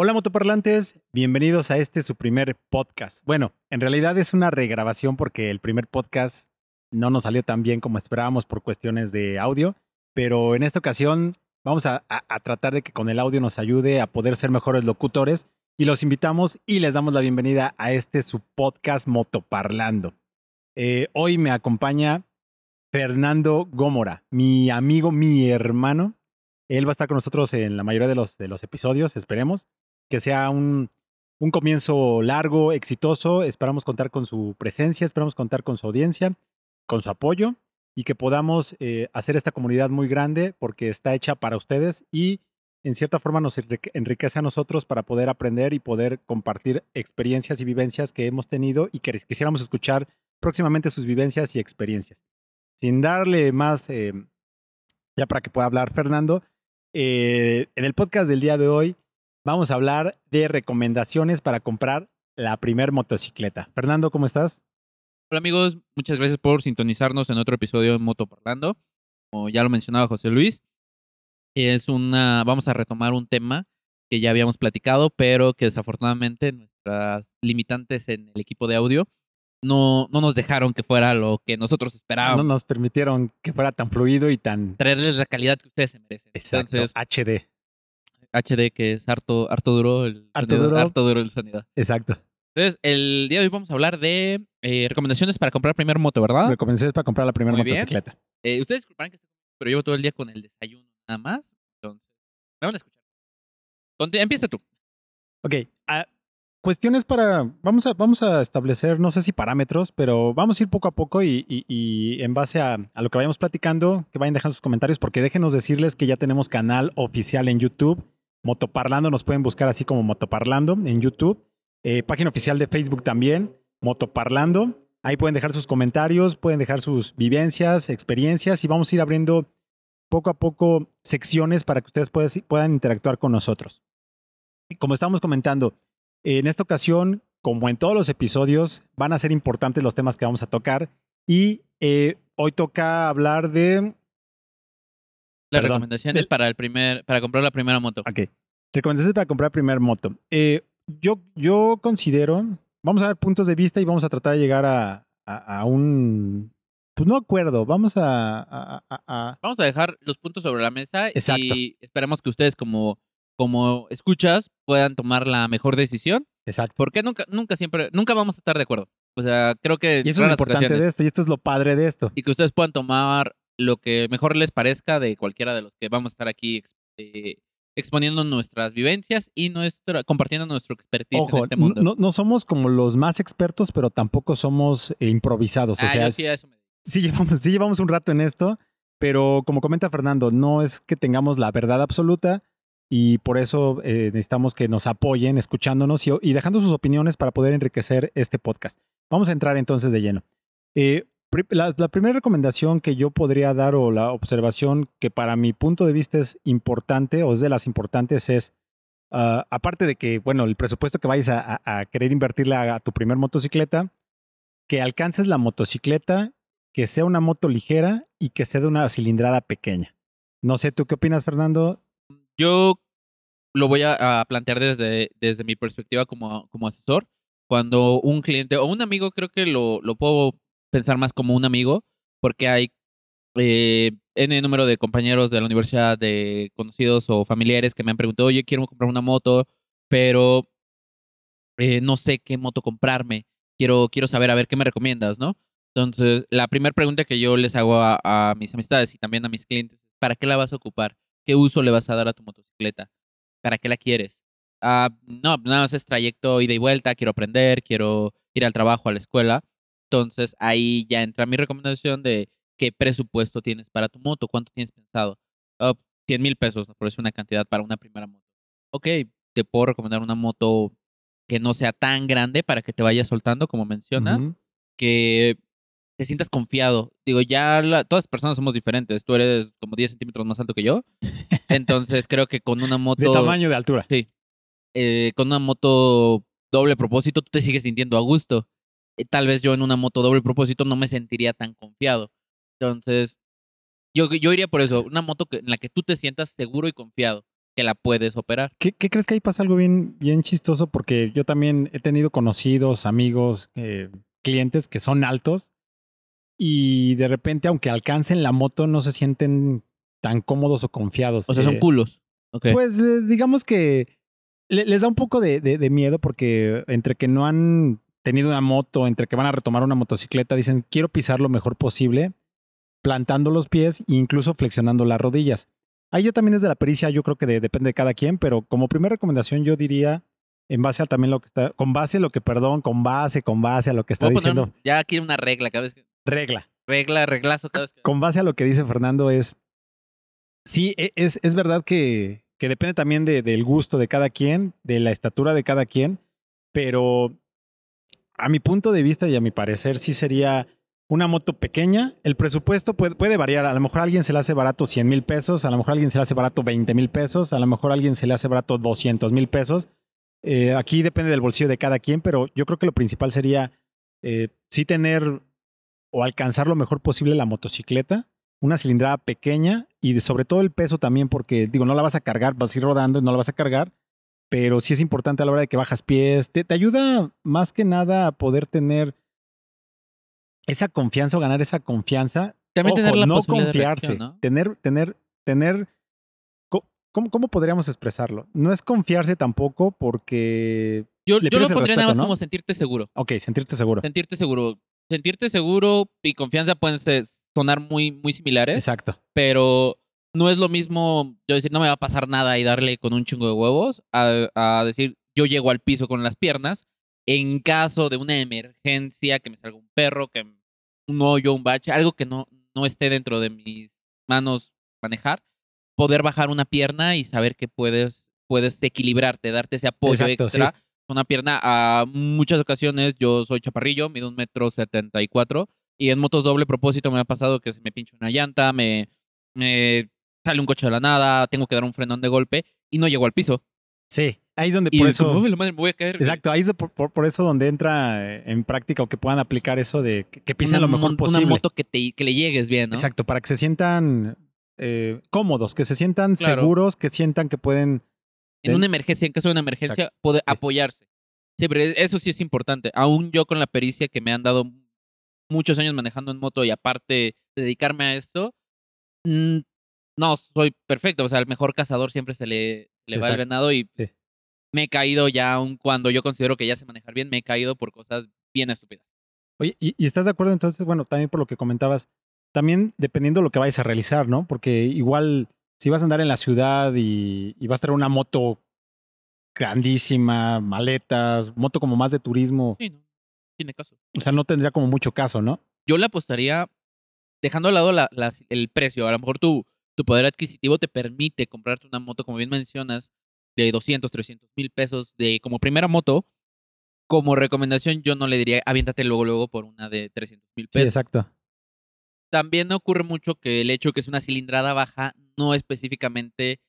Hola motoparlantes, bienvenidos a este su primer podcast. Bueno, en realidad es una regrabación porque el primer podcast no nos salió tan bien como esperábamos por cuestiones de audio, pero en esta ocasión vamos a, tratar de que con el audio nos ayude a poder ser mejores locutores y los invitamos y les damos la bienvenida a este su podcast Motoparlando. Eh, hoy me acompaña Fernando Gómora, mi amigo, mi hermano. Él va a estar con nosotros en la mayoría de los, de los episodios, esperemos. Que sea un, un comienzo largo, exitoso. Esperamos contar con su presencia, esperamos contar con su audiencia, con su apoyo y que podamos eh, hacer esta comunidad muy grande porque está hecha para ustedes y en cierta forma nos enriquece a nosotros para poder aprender y poder compartir experiencias y vivencias que hemos tenido y que quisiéramos escuchar próximamente sus vivencias y experiencias. Sin darle más, eh, ya para que pueda hablar Fernando, eh, en el podcast del día de hoy vamos a hablar de recomendaciones para comprar la primer motocicleta. Fernando, ¿cómo estás? Hola amigos, muchas gracias por sintonizarnos en otro episodio de Moto Parlando. Como ya lo mencionaba José Luis, es una, vamos a retomar un tema que ya habíamos platicado, pero que desafortunadamente nuestras limitantes en el equipo de audio no, no nos dejaron que fuera lo que nosotros esperábamos. No nos permitieron que fuera tan fluido y tan... Traerles la calidad que ustedes se merecen. Exacto, HD. HD, que es harto, harto duro el harto duro. harto duro el sonido. Exacto. Entonces, el día de hoy vamos a hablar de eh, recomendaciones para comprar primer moto, ¿verdad? Recomendaciones para comprar la primera motocicleta. Eh, ustedes disculparán que pero llevo todo el día con el desayuno nada más. Entonces, me van a escuchar. empieza tú. Ok. Cuestiones para. Vamos a, vamos a establecer, no sé si parámetros, pero vamos a ir poco a poco y, y, en base a, a, lo que vayamos platicando, que vayan dejando sus comentarios, porque déjenos decirles que ya tenemos canal oficial en YouTube. Motoparlando, nos pueden buscar así como Motoparlando en YouTube. Eh, página oficial de Facebook también, Motoparlando. Ahí pueden dejar sus comentarios, pueden dejar sus vivencias, experiencias y vamos a ir abriendo poco a poco secciones para que ustedes puedan interactuar con nosotros. Como estamos comentando, en esta ocasión, como en todos los episodios, van a ser importantes los temas que vamos a tocar y eh, hoy toca hablar de... Las recomendaciones para, el primer, para comprar la primera moto. Ok. Recomendaciones para comprar la primera moto. Eh, yo, yo considero, vamos a ver puntos de vista y vamos a tratar de llegar a, a, un, pues no acuerdo, vamos a, a, Vamos a dejar los puntos sobre la mesa y esperemos que ustedes como, como escuchas puedan tomar la mejor decisión. Exacto. Porque nunca, nunca siempre, nunca vamos a estar de acuerdo. O sea, creo que... Y eso es lo importante de esto, y esto es lo padre de esto. Y que ustedes puedan tomar lo que mejor les parezca de cualquiera de los que vamos a estar aquí eh, exponiendo nuestras vivencias y nuestra, compartiendo nuestro expertise en este mundo. No, no, somos como los más expertos, pero tampoco somos eh, improvisados. O ah, sí, llevamos, sí llevamos un rato en esto, pero como comenta Fernando, no es que tengamos la verdad absoluta y por eso eh, necesitamos que nos apoyen escuchándonos y, y, dejando sus opiniones para poder enriquecer este podcast. Vamos a entrar entonces de lleno. Eh, la, primera recomendación que yo podría dar o la observación que para mi punto de vista es importante o es de las importantes es, ah, aparte de que, bueno, el presupuesto que vayas a, querer invertirle a, tu primer motocicleta, que alcances la motocicleta, que sea una moto ligera y que sea de una cilindrada pequeña. No sé, ¿tú qué opinas, Fernando? Yo lo voy a, plantear desde, desde mi perspectiva como, como asesor. Cuando un cliente o un amigo creo que lo, lo puedo pensar más como un amigo, porque hay eh, N número de compañeros de la universidad, de conocidos o familiares que me han preguntado, oye, quiero comprar una moto, pero eh, no sé qué moto comprarme. Quiero, quiero saber a ver qué me recomiendas, ¿no? Entonces, la primera pregunta que yo les hago a, mis amistades y también a mis clientes es, ¿para qué la vas a ocupar? ¿Qué uso le vas a dar a tu motocicleta? ¿Para qué la quieres? Ah, no, nada más es trayecto ida y vuelta, quiero aprender, quiero ir al trabajo, a la escuela. Entonces ahí ya entra mi recomendación de qué presupuesto tienes para tu moto, cuánto tienes pensado. 100 mil pesos, por eso una cantidad para una primera moto. Ok, te puedo recomendar una moto que no sea tan grande para que te vayas soltando, como mencionas, que te sientas confiado. Digo, ya todas las personas somos diferentes. Tú eres como 10 centímetros más alto que yo. Entonces creo que con una moto... De tamaño, de altura. Sí. Eh, con una moto doble propósito, tú te sigues sintiendo a gusto. Eh, tal vez yo en una moto doble propósito no me sentiría tan confiado. Entonces, yo, yo iría por eso, una moto que, en la que tú te sientas seguro y confiado. que la puedes operar. ¿Qué, qué crees que ahí pasa algo bien, bien chistoso? Porque yo también he tenido conocidos, amigos, eh, clientes que son altos y de repente, aunque alcancen la moto, no se sienten tan cómodos o confiados. O sea, son Eh, culos. Pues eh, digamos que le- les da un poco de, de- de miedo porque entre que no han tenido una moto, entre que van a retomar una motocicleta, dicen, quiero pisar lo mejor posible, plantando los pies e incluso flexionando las rodillas. Ahí ya también es de la pericia, yo creo que de- depende de cada quien, pero como primera recomendación yo diría, en base a también lo que está, con base a lo que, perdón, con base, con base a lo que está poner diciendo, ya aquí una regla cada vez que. regla. Regla, reglazo cada vez que. con base a lo que dice Fernando es, sí, e- es, es verdad que, que depende también de- del gusto de cada quien, de la estatura de cada quien, pero a mi punto de vista y a mi parecer sí sería una moto pequeña. El presupuesto puede, puede variar. A lo mejor a alguien se le hace barato 100 mil pesos, a lo mejor a alguien se le hace barato 20 mil pesos, a lo mejor a alguien se le hace barato 200 mil pesos. Eh, aquí depende del bolsillo de cada quien, pero yo creo que lo principal sería eh, sí tener o alcanzar lo mejor posible la motocicleta, una cilindrada pequeña y sobre todo el peso también, porque digo, no la vas a cargar, vas a ir rodando y no la vas a cargar, pero sí es importante a la hora de que bajas pies, te, te ayuda más que nada a poder tener esa confianza o ganar esa confianza. También Ojo, tener la no confiarse, reacción, ¿no? tener, tener, tener, ¿cómo, ¿cómo podríamos expresarlo? No es confiarse tampoco porque, Yo, yo lo pondría nada más ¿no? como sentirte seguro. ok, sentirte seguro. Sentirte seguro. Sentirte seguro y confianza pueden ser- sonar muy, muy similares, Exacto. pero no es lo mismo yo decir no me va a pasar nada y darle con un chingo de huevos a, a decir yo llego al piso con las piernas en caso de una emergencia, que me salga un perro, que un hoyo, un bache, algo que no, no esté dentro de mis manos manejar, poder bajar una pierna y saber que puedes, puedes equilibrarte, darte ese apoyo Exacto, extra. Una pierna, a muchas ocasiones yo soy chaparrillo, mido un metro setenta y cuatro, y en motos doble propósito me ha pasado que se me pincha una llanta, me, me sale un coche de la nada, tengo que dar un frenón de golpe y no llego al piso. Sí, ahí es donde Y por es eso... como, "Uy, la madre, me voy a caer. güey". Exacto, ahí es por, por- por eso donde entra eh, en práctica o que puedan aplicar eso de que, que pisen Una lo mejor posible. Una moto que, te, que le llegues bien, ¿no? Exacto, para que se sientan eh, cómodos, que se sientan Claro. seguros, que sientan que pueden... En una emergencia, en caso de una emergencia, poder apoyarse. Sí, pero eso sí es importante. Aún yo con la pericia que me han dado muchos años manejando en moto y aparte dedicarme a esto, mm, no, soy perfecto. O sea, el mejor cazador siempre se le, le va el venado y Sí. me he caído ya, aun cuando yo considero que ya sé manejar bien, me he caído por cosas bien estúpidas. Oye, ¿y, y estás de acuerdo entonces? Bueno, también por lo que comentabas, también dependiendo de lo que vayas a realizar, ¿no? Porque igual si vas a andar en la ciudad y, y vas a traer una moto grandísima, maletas, moto como más de turismo, Sí, no, tiene caso. o sea, no tendría como mucho caso, ¿no? yo le apostaría, dejando al lado la- el precio, a lo mejor tu, tu poder adquisitivo te permite comprarte una moto, como bien mencionas, de 200, 300 mil pesos de como primera moto. Como recomendación, yo no le diría, aviéntate luego, luego por una de 300 mil Sí, pesos. exacto. También ocurre mucho que el hecho que es una cilindrada baja no específicamente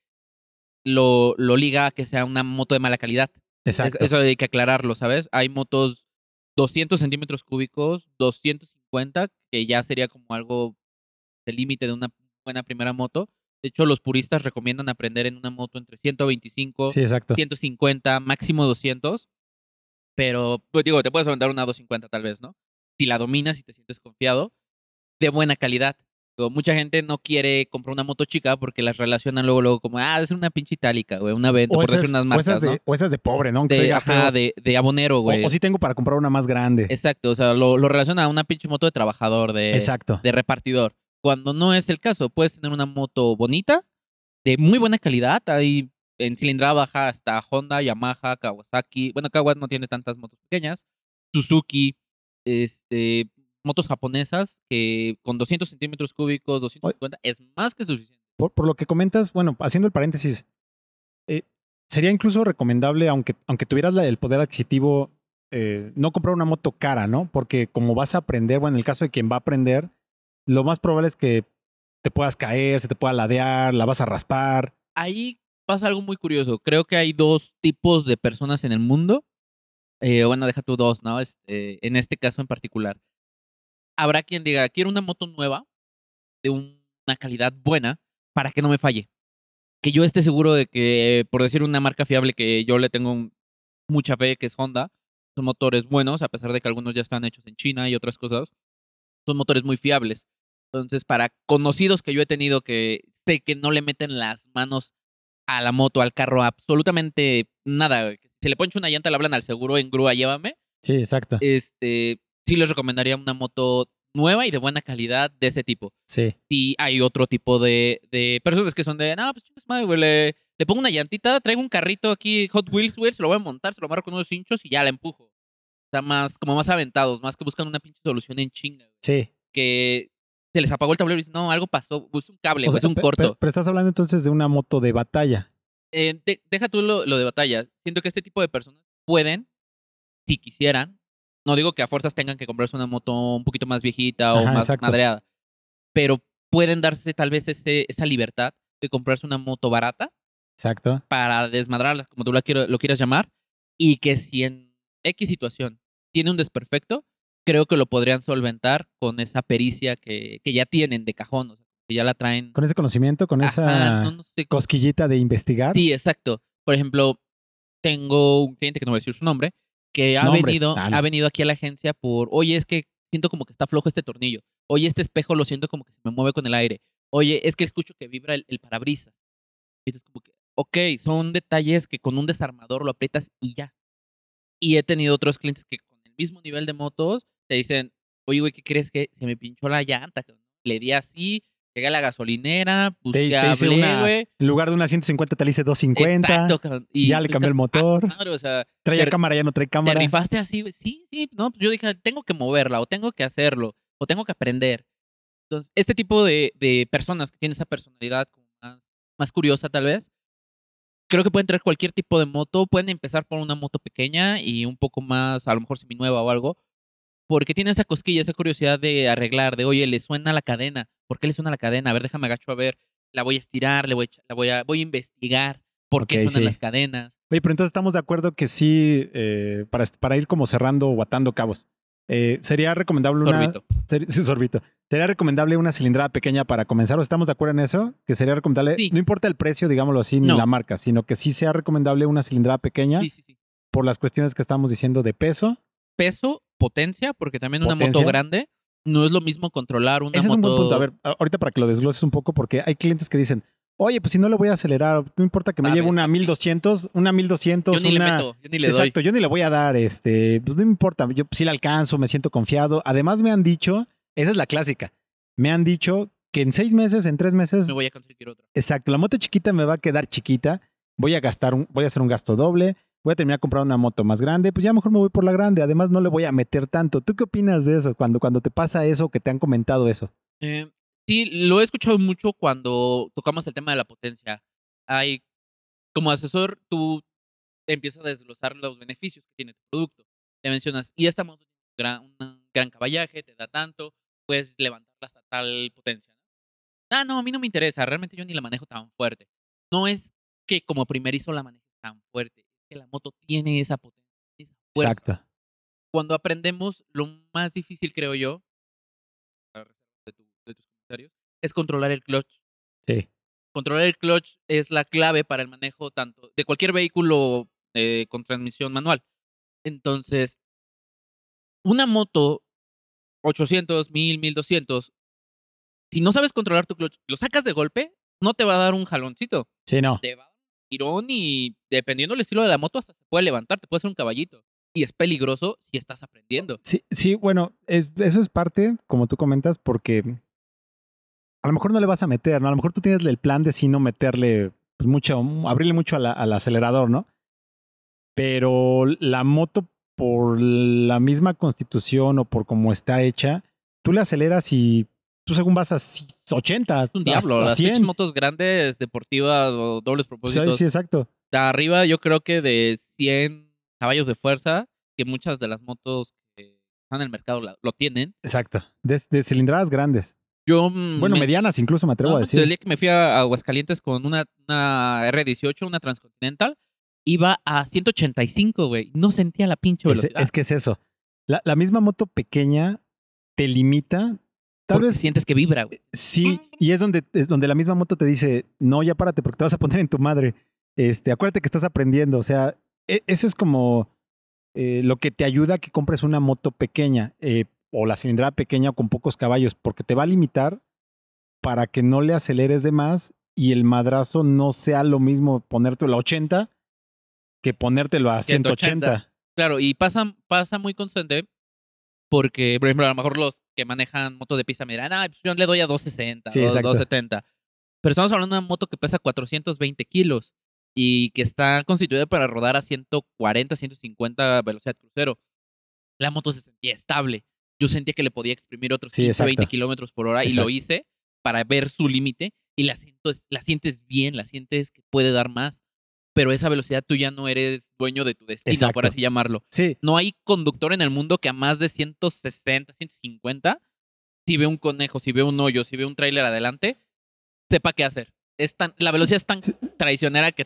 lo, lo liga a que sea una moto de mala calidad. Exacto. eso hay que aclararlo, ¿sabes? Hay motos 200 centímetros cúbicos, 250, que ya sería como algo del límite de una buena primera moto. De hecho, los puristas recomiendan aprender en una moto entre 125, sí, exacto. 150, máximo 200. Pero, pues digo, te puedes aventar una 250 tal vez, ¿no? Si la dominas y te sientes confiado, de buena calidad. Digo, mucha gente no quiere comprar una moto chica porque las relacionan luego, luego como, ah, es una pinche itálica, güey, una Vento, O por decir unas o marcas, esas de, ¿no? o esas de pobre, ¿no? Aunque De, ajá, de, de abonero, güey. o, o si tengo para comprar una más grande. Exacto, o sea, lo, lo relaciona a una pinche moto de trabajador, de, Exacto. de repartidor. Cuando no es el caso, puedes tener una moto bonita, de muy buena calidad. Hay en cilindrada baja hasta Honda, Yamaha, Kawasaki. Bueno, Kawasaki no tiene tantas motos pequeñas. Suzuki, este, motos japonesas que con 200 centímetros cúbicos, 250, es más que suficiente. por, por lo que comentas, bueno, haciendo el paréntesis, eh, sería incluso recomendable, aunque, aunque tuvieras la- el poder adquisitivo, eh, no comprar una moto cara, ¿no? Porque como vas a aprender, bueno, en el caso de quien va a aprender, lo más probable es que te puedas caer, se te pueda ladear, la vas a raspar. ahí pasa algo muy curioso. Creo que hay dos tipos de personas en el mundo. Eh, bueno, deja tú dos, ¿no? Este, en este caso en particular. Habrá quien diga, quiero una moto nueva, de un- una calidad buena, para que no me falle. que yo esté seguro de que, por decir una marca fiable que yo le tengo mucha fe, que es Honda, son motores buenos, a pesar de que algunos ya están hechos en China y otras cosas, son motores muy fiables. Entonces, para conocidos que yo he tenido que sé que no le meten las manos a la moto, al carro, absolutamente nada. Si se le ponche una llanta, le hablan al seguro en grúa, llévame. Sí, exacto. Este, sí les recomendaría una moto nueva y de buena calidad de ese tipo. Sí. Si hay otro tipo de, de personas que son de, no, pues chingas madre, güey, le, le pongo una llantita, traigo un carrito aquí, Hot Wheels, güey, se lo voy a montar, se lo amarro con unos hinchos y ya la empujo. O sea, más, como más aventados, más que buscan una pinche solución en chinga. güey. Sí. Que se les apagó el tablero y dicen, no, algo pasó, es un cable, O sea, es un corto. pe- Pero, estás hablando entonces de una moto de batalla. Eh, de- deja tú lo, lo de batalla. Siento que este tipo de personas pueden, si quisieran, no digo que a fuerzas tengan que comprarse una moto un poquito más viejita o Ajá, más exacto. madreada, pero pueden darse tal vez ese, esa libertad de comprarse una moto barata Exacto. para desmadrarla, como tú la quiero, lo quieras llamar, y que si en X situación tiene un desperfecto, creo que lo podrían solventar con esa pericia que, que ya tienen de cajón, o sea, que ya la traen. Con ese conocimiento, con Ajá, esa no, no sé cómo- cosquillita de investigar. Sí, exacto. Por ejemplo, tengo un cliente que no voy a decir su nombre, que ha Nombres. venido, ha venido aquí a la agencia por, oye, es que siento como que está flojo este tornillo. Oye, este espejo lo siento como que se me mueve con el aire. Oye, es que escucho que vibra el, el parabrisas. Y es como que, ok, son detalles que con un desarmador lo aprietas y ya. Y he tenido otros clientes que con el mismo nivel de motos te dicen, oye, güey, ¿qué crees que se me pinchó la llanta? Le di así, llegué a la gasolinera, Te, busqué, te hice hablé, una. En lugar de una 150, te le hice 250. Exacto, cabrón. Y ya le cambié el dices, "Ah, su motor". madre, o sea, Traía te- cámara, ya no trae te cámara. rifaste así, güey. Sí, sí, no, pues yo dije, tengo que moverla, o tengo que hacerlo, o tengo que aprender. Entonces, este tipo de, de personas que tienen esa personalidad como más, más curiosa, tal vez, creo que pueden traer cualquier tipo de moto. Pueden empezar por una moto pequeña y un poco más, a lo mejor seminueva o algo, porque tienen esa cosquilla, esa curiosidad de arreglar, de oye, le suena la cadena. ¿Por qué le suena la cadena? A ver, déjame agacho a ver. La voy a estirar, le voy a, la voy a, voy a investigar por qué suenan sí. las cadenas. Oye, pero entonces estamos de acuerdo que sí, eh, para, para ir como cerrando o atando cabos, eh, sería recomendable una. Sorbito. ser- sí, sorbito. Sería recomendable una cilindrada pequeña para comenzar. ¿O estamos de acuerdo en eso? Que sería recomendable. Sí. No importa el precio, digámoslo así, ni la marca, sino que sí sea recomendable una cilindrada pequeña Sí, sí, sí. por las cuestiones que estamos diciendo de peso. peso, potencia, porque también una Potencia. moto grande no es lo mismo controlar una Ese es un moto. buen punto. A ver, ahorita para que lo desgloses un poco, porque hay clientes que dicen, oye, pues si no le voy a acelerar, no importa que me lleve una exacto. 1200, una 1200, yo ni una... le meto, yo ni le Exacto, yo ni le voy a dar, este, pues no me importa, yo sí la alcanzo, me siento confiado. Además me han dicho, esa es la clásica, me han dicho que en seis meses, en tres meses. Me voy a conseguir otra. exacto, la moto chiquita me va a quedar chiquita, voy a gastar, un, voy a hacer un gasto doble, voy a terminar comprando una moto más grande, pues ya mejor me voy por la grande, además no le voy a meter tanto. ¿Tú qué opinas de eso cuando, cuando te pasa eso, que te han comentado eso? Eh, sí, lo he escuchado mucho cuando tocamos el tema de la potencia. Hay, como asesor, tú empiezas a desglosar los beneficios que tiene tu producto. Te mencionas, y esta moto tiene un gran, caballaje, te da tanto, puedes levantarla hasta tal potencia. Ah, no, a mí no me interesa, realmente yo ni la manejo tan fuerte. No es que como primerizo la manejes tan fuerte, es que la moto tiene esa potencia, esa fuerza Exacto. cuando aprendemos, lo más difícil, creo yo, de, tu- de tus comentarios, es controlar el clutch. Sí. Controlar el clutch es la clave para el manejo tanto de cualquier vehículo eh, con transmisión manual. Entonces, una moto 800, 1000, 1200, si no sabes controlar tu clutch, lo sacas de golpe, no te va a dar un jaloncito. Sí, no. Te va a dar un tirón y dependiendo del estilo de la moto, hasta se puede levantar, te puede hacer un caballito. Y es peligroso si estás aprendiendo. Sí, sí, bueno, es- eso es parte, como tú comentas, porque a lo mejor no le vas a meter, ¿no? A lo mejor tú tienes el plan de sí no meterle pues, mucho, abrirle mucho la- al acelerador, ¿no? Pero la moto, por la misma constitución o por cómo está hecha, tú le aceleras y tú según vas a si- 80, Es un diablo. a, a Las 100. pinches motos grandes, deportivas o dobles sea, propósitos. sí, exacto. Arriba yo creo que de 100 caballos de fuerza, que muchas de las motos que están en el mercado la- lo tienen. Exacto. De, de cilindradas grandes. Yo mm, Bueno, me- medianas incluso me atrevo no, a decir. El día que me fui a Aguascalientes con una, una R18, una Transcontinental, iba a 185, güey. No sentía la pinche Es, velocidad. es que es eso. La, la misma moto pequeña te limita Tal porque vez sientes que vibra, güey. sí, y es donde, es donde la misma moto te dice, no, ya párate porque te vas a poner en tu madre. Este, acuérdate que estás aprendiendo. O sea, e- eso es como eh, lo que te ayuda a que compres una moto pequeña eh, o la cilindrada pequeña o con pocos caballos, porque te va a limitar para que no le aceleres de más y el madrazo no sea lo mismo ponértelo a 80 que ponértelo a 180. 180. Claro, y pasa, pasa muy constante porque, por ejemplo, a lo mejor los que manejan moto de pista me dirán, ah, yo le doy a 260 Sí, o exacto. 270. Pero estamos hablando de una moto que pesa 420 kilos y que está constituida para rodar a 140, 150 velocidad crucero. La moto se sentía estable. Yo sentía que le podía exprimir otros Sí, 15, 20 exacto. kilómetros por hora y Exacto. lo hice para ver su límite y la, siento, la sientes bien, la sientes que puede dar más. Pero esa velocidad tú ya no eres dueño de tu destino, por así llamarlo. Sí, No hay conductor en el mundo que a más de 160, 150, si ve un conejo, si ve un hoyo, si ve un tráiler adelante, sepa qué hacer. Es tan, la velocidad es tan Sí. traicionera que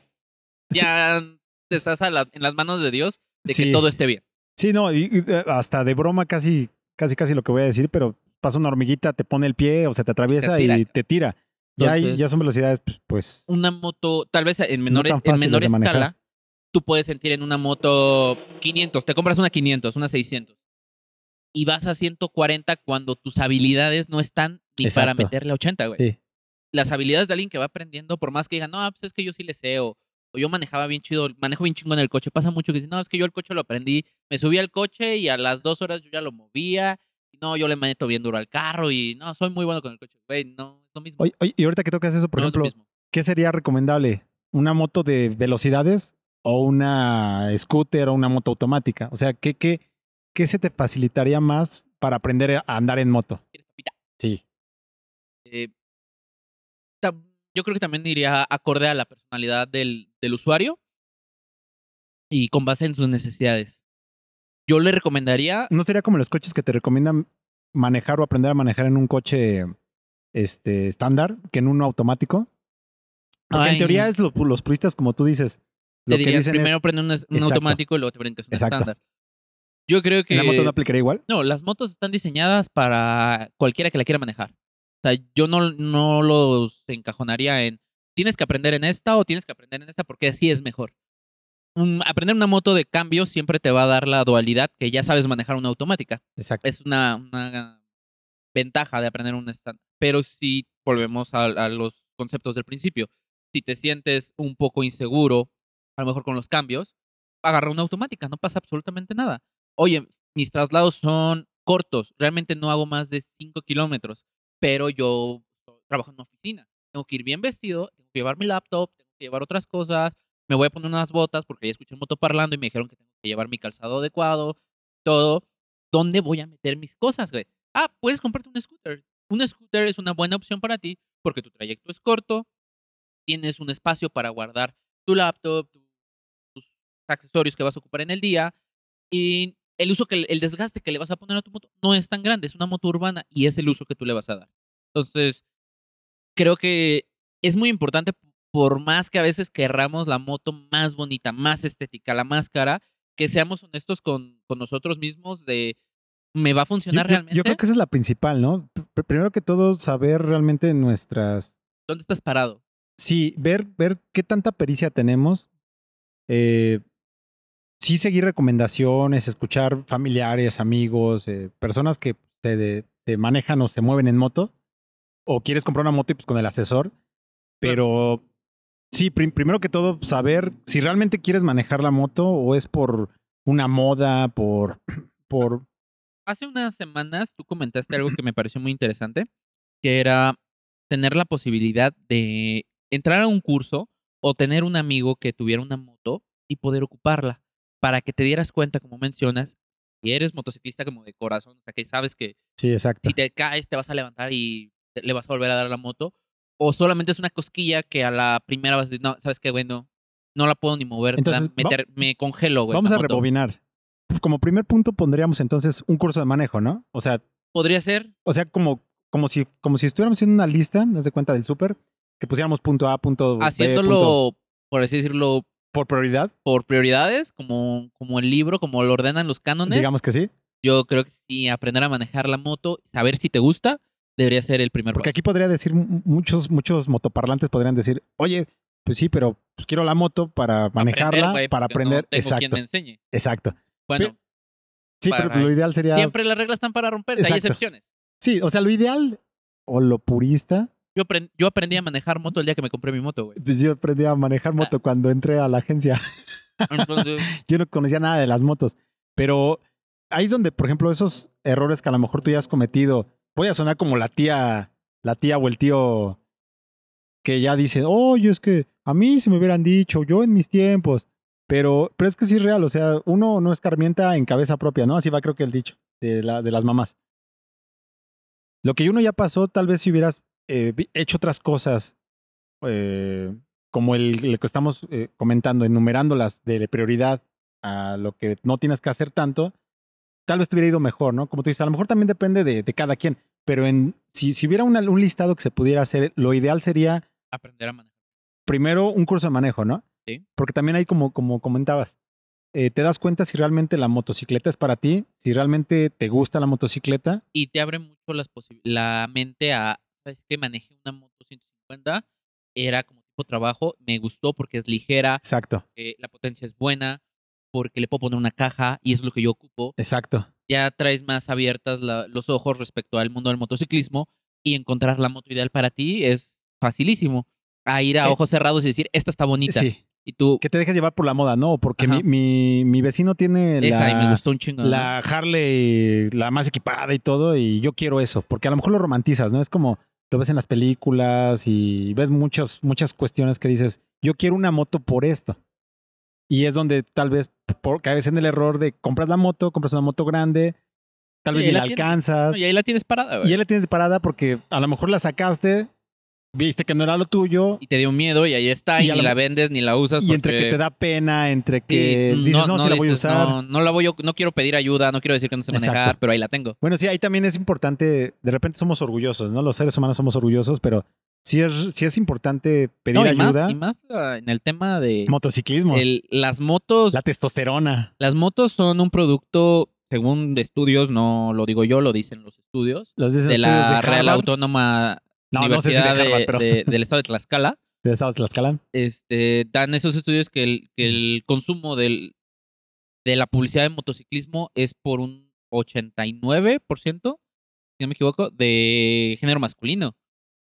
Sí. ya te estás a la- en las manos de Dios de Sí. que todo esté bien. Sí, no, y- y, eh, hasta de broma casi, casi, casi lo que voy a decir, pero pasa una hormiguita, te pone el pie o se te atraviesa y te tira. Ya, hay- ya son velocidades, pues, pues, Una moto, tal vez en menor, tan en menor escala, tú puedes sentir en una moto 500, te compras una 500, una 600 y vas a 140 cuando tus habilidades no están ni para meterle a 80, güey. sí. las habilidades de alguien que va aprendiendo, por más que digan, no, pues es que yo sí le sé, o, o yo manejaba bien chido, manejo bien chingo en el coche. Pasa mucho que dicen, no, es que yo el coche lo aprendí, me subí al coche y a las dos horas yo ya lo movía, y no, yo le meto bien duro al carro, y no, soy muy bueno con el coche. Güey, no, lo mismo. Oye, oye, y ahorita que tocas eso, por no ejemplo, es. ¿qué sería recomendable? ¿Una moto de velocidades o una scooter o una moto automática? O sea, ¿qué, qué, qué se te facilitaría más para aprender a andar en moto? Sí, Eh, yo creo que también iría acorde a la personalidad del, del usuario y con base en sus necesidades. Yo le recomendaría ¿no sería como los coches que te recomiendan manejar o aprender a manejar en un coche este, estándar que en uno automático? Porque en teoría es lo- los puristas, como tú dices, lo te que dirían dicen primero es, prende un, automático y luego te prenden que es un Exacto. estándar. Yo creo que ¿en la moto no aplicaría igual? no, las motos están diseñadas para cualquiera que la quiera manejar. O sea, yo no, no los encajonaría en tienes que aprender en esta o tienes que aprender en esta porque así es mejor. Aprender una moto de cambio siempre te va a dar la dualidad que ya sabes manejar una automática. Exacto. Es una, una ventaja de aprender un estándar. Pero si volvemos a, a los conceptos del principio, si te sientes un poco inseguro, a lo mejor con los cambios, agarra una automática, no pasa absolutamente nada. Oye, mis traslados son cortos, realmente no hago más de 5 kilómetros, pero yo trabajo en una oficina, tengo que ir bien vestido, tengo que llevar mi laptop, tengo que llevar otras cosas, me voy a poner unas botas porque ya escuché un moto parlando y me dijeron que tengo que llevar mi calzado adecuado, todo. ¿Dónde voy a meter mis cosas, güey? Ah, puedes comprarte un scooter. Un scooter es una buena opción para ti porque tu trayecto es corto, tienes un espacio para guardar tu laptop, tu- tus accesorios que vas a ocupar en el día y el uso que el desgaste que le vas a poner a tu moto no es tan grande, es una moto urbana y es el uso que tú le vas a dar. Entonces, creo que es muy importante por más que a veces querramos la moto más bonita, más estética, la más cara, que seamos honestos con, con nosotros mismos de ¿me va a funcionar yo- realmente? yo creo que esa es la principal, ¿no? Pr- primero que todo, saber realmente nuestras... ¿Dónde estás parado? Sí, ver, ver qué tanta pericia tenemos. Eh, sí seguir recomendaciones, escuchar familiares, amigos, eh, personas que te, de- te manejan o se mueven en moto. O quieres comprar una moto y pues con el asesor. Pero sí, prim- primero que todo, saber si realmente quieres manejar la moto o es por una moda, por... por Hace unas semanas tú comentaste algo que me pareció muy interesante, que era tener la posibilidad de entrar a un curso o tener un amigo que tuviera una moto y poder ocuparla para que te dieras cuenta, como mencionas, si eres motociclista como de corazón, o sea, que sabes que sí, exacto. si te caes te vas a levantar y te- le vas a volver a dar la moto, o solamente es una cosquilla que a la primera vas a decir, no, sabes qué, bueno, no la puedo ni mover, me Entonces, congelo, güey. Vamos a moto". rebobinar. Como primer punto pondríamos entonces un curso de manejo, ¿no? O sea, Podría ser, o sea como, como, si, como si estuviéramos haciendo una lista, haz de cuenta del súper, que pusiéramos punto A, punto B, haciéndolo, punto- por así decirlo, por prioridad, por prioridades, como, como el libro, como lo ordenan los cánones. digamos que sí. Yo creo que sí, aprender a manejar la moto, saber si te gusta debería ser el primer Porque paso. aquí podría decir, muchos, muchos motoparlantes podrían decir, oye, pues sí, pero pues quiero la moto para manejarla, para aprender. No tengo quien exacto, me enseñe. exacto. Bueno, Sí, pero para- lo ideal sería. siempre las reglas están para romperse, hay Exacto. excepciones. Sí, o sea, lo ideal o lo purista. Yo, aprend- yo aprendí a manejar moto el día que me compré mi moto, güey. Pues yo aprendí a Ah. manejar moto cuando entré a la agencia. Yo no conocía nada de las motos. Pero ahí es donde, por ejemplo, esos errores que a lo mejor tú ya has cometido, voy a sonar como la tía, la tía o el tío que ya dice, oye, es que a mí se me hubieran dicho, yo en mis tiempos. Pero, pero es que sí es real, o sea, uno no escarmienta en cabeza propia, ¿no? Así va creo que el dicho de, la, de las mamás. Lo que uno ya pasó, tal vez si hubieras eh, hecho otras cosas, eh, como el, el que estamos eh, comentando, enumerándolas de prioridad a lo que no tienes que hacer tanto, tal vez te hubiera ido mejor, ¿no? Como tú dices, a lo mejor también depende de, de cada quien, pero en, si, si hubiera una- un listado que se pudiera hacer, lo ideal sería aprender a manejar. primero un curso de manejo, ¿no? Sí. Porque también hay como, como comentabas, eh, te das cuenta si realmente la motocicleta es para ti, si realmente te gusta la motocicleta. Y te abre mucho las la mente a, ¿sabes qué? Manejé una moto 150, era como tipo trabajo, me gustó porque es ligera, Exacto, eh, la potencia es buena, porque le puedo poner una caja y eso es lo que yo ocupo. exacto. Ya traes más abiertas la- los ojos respecto al mundo del motociclismo y encontrar la moto ideal para ti es facilísimo. A ir a Eh, ojos cerrados y decir, esta está bonita. Sí, Y tú, que te dejes llevar por la moda, ¿no? Porque mi, mi, mi vecino tiene y me la, gustó un chingo. ¿no? la Harley, la más equipada y todo, y yo quiero eso, porque a lo mejor lo romantizas, ¿no? Es como lo ves en las películas y ves muchas, muchas cuestiones que dices, yo quiero una moto por esto. Y es donde tal vez por, caes en el error de compras la moto, compras una moto grande, tal vez Y ahí ni la, la tienes. alcanzas, No, y ahí la tienes parada, y güey. ya la tienes parada porque a lo mejor la sacaste, viste que no era lo tuyo, Y te dio miedo y ahí está, y, ni la vendes, ni la usas. y entre que te da pena, entre Sí, que dices, no, si la voy a usar. No, no la voy no quiero pedir ayuda, no quiero decir que no sé manejar, Exacto. pero ahí la tengo. Bueno, sí, ahí también es importante, de repente somos orgullosos, ¿no? Los seres humanos somos orgullosos, pero sí es, sí es importante pedir y ayuda. más, y más ah, en el tema de Motociclismo, el- las motos. la testosterona. Las motos son un producto, según estudios, no lo digo yo, lo dicen los estudios, Los dicen de estudios la de Real. Autónoma No, no sé si de Universidad de- Harvard, pero de- del Estado de Tlaxcala. de Tlaxcala. este, dan esos estudios que el, que el consumo del, de la publicidad de motociclismo es por un 89%, si no me equivoco, de género masculino.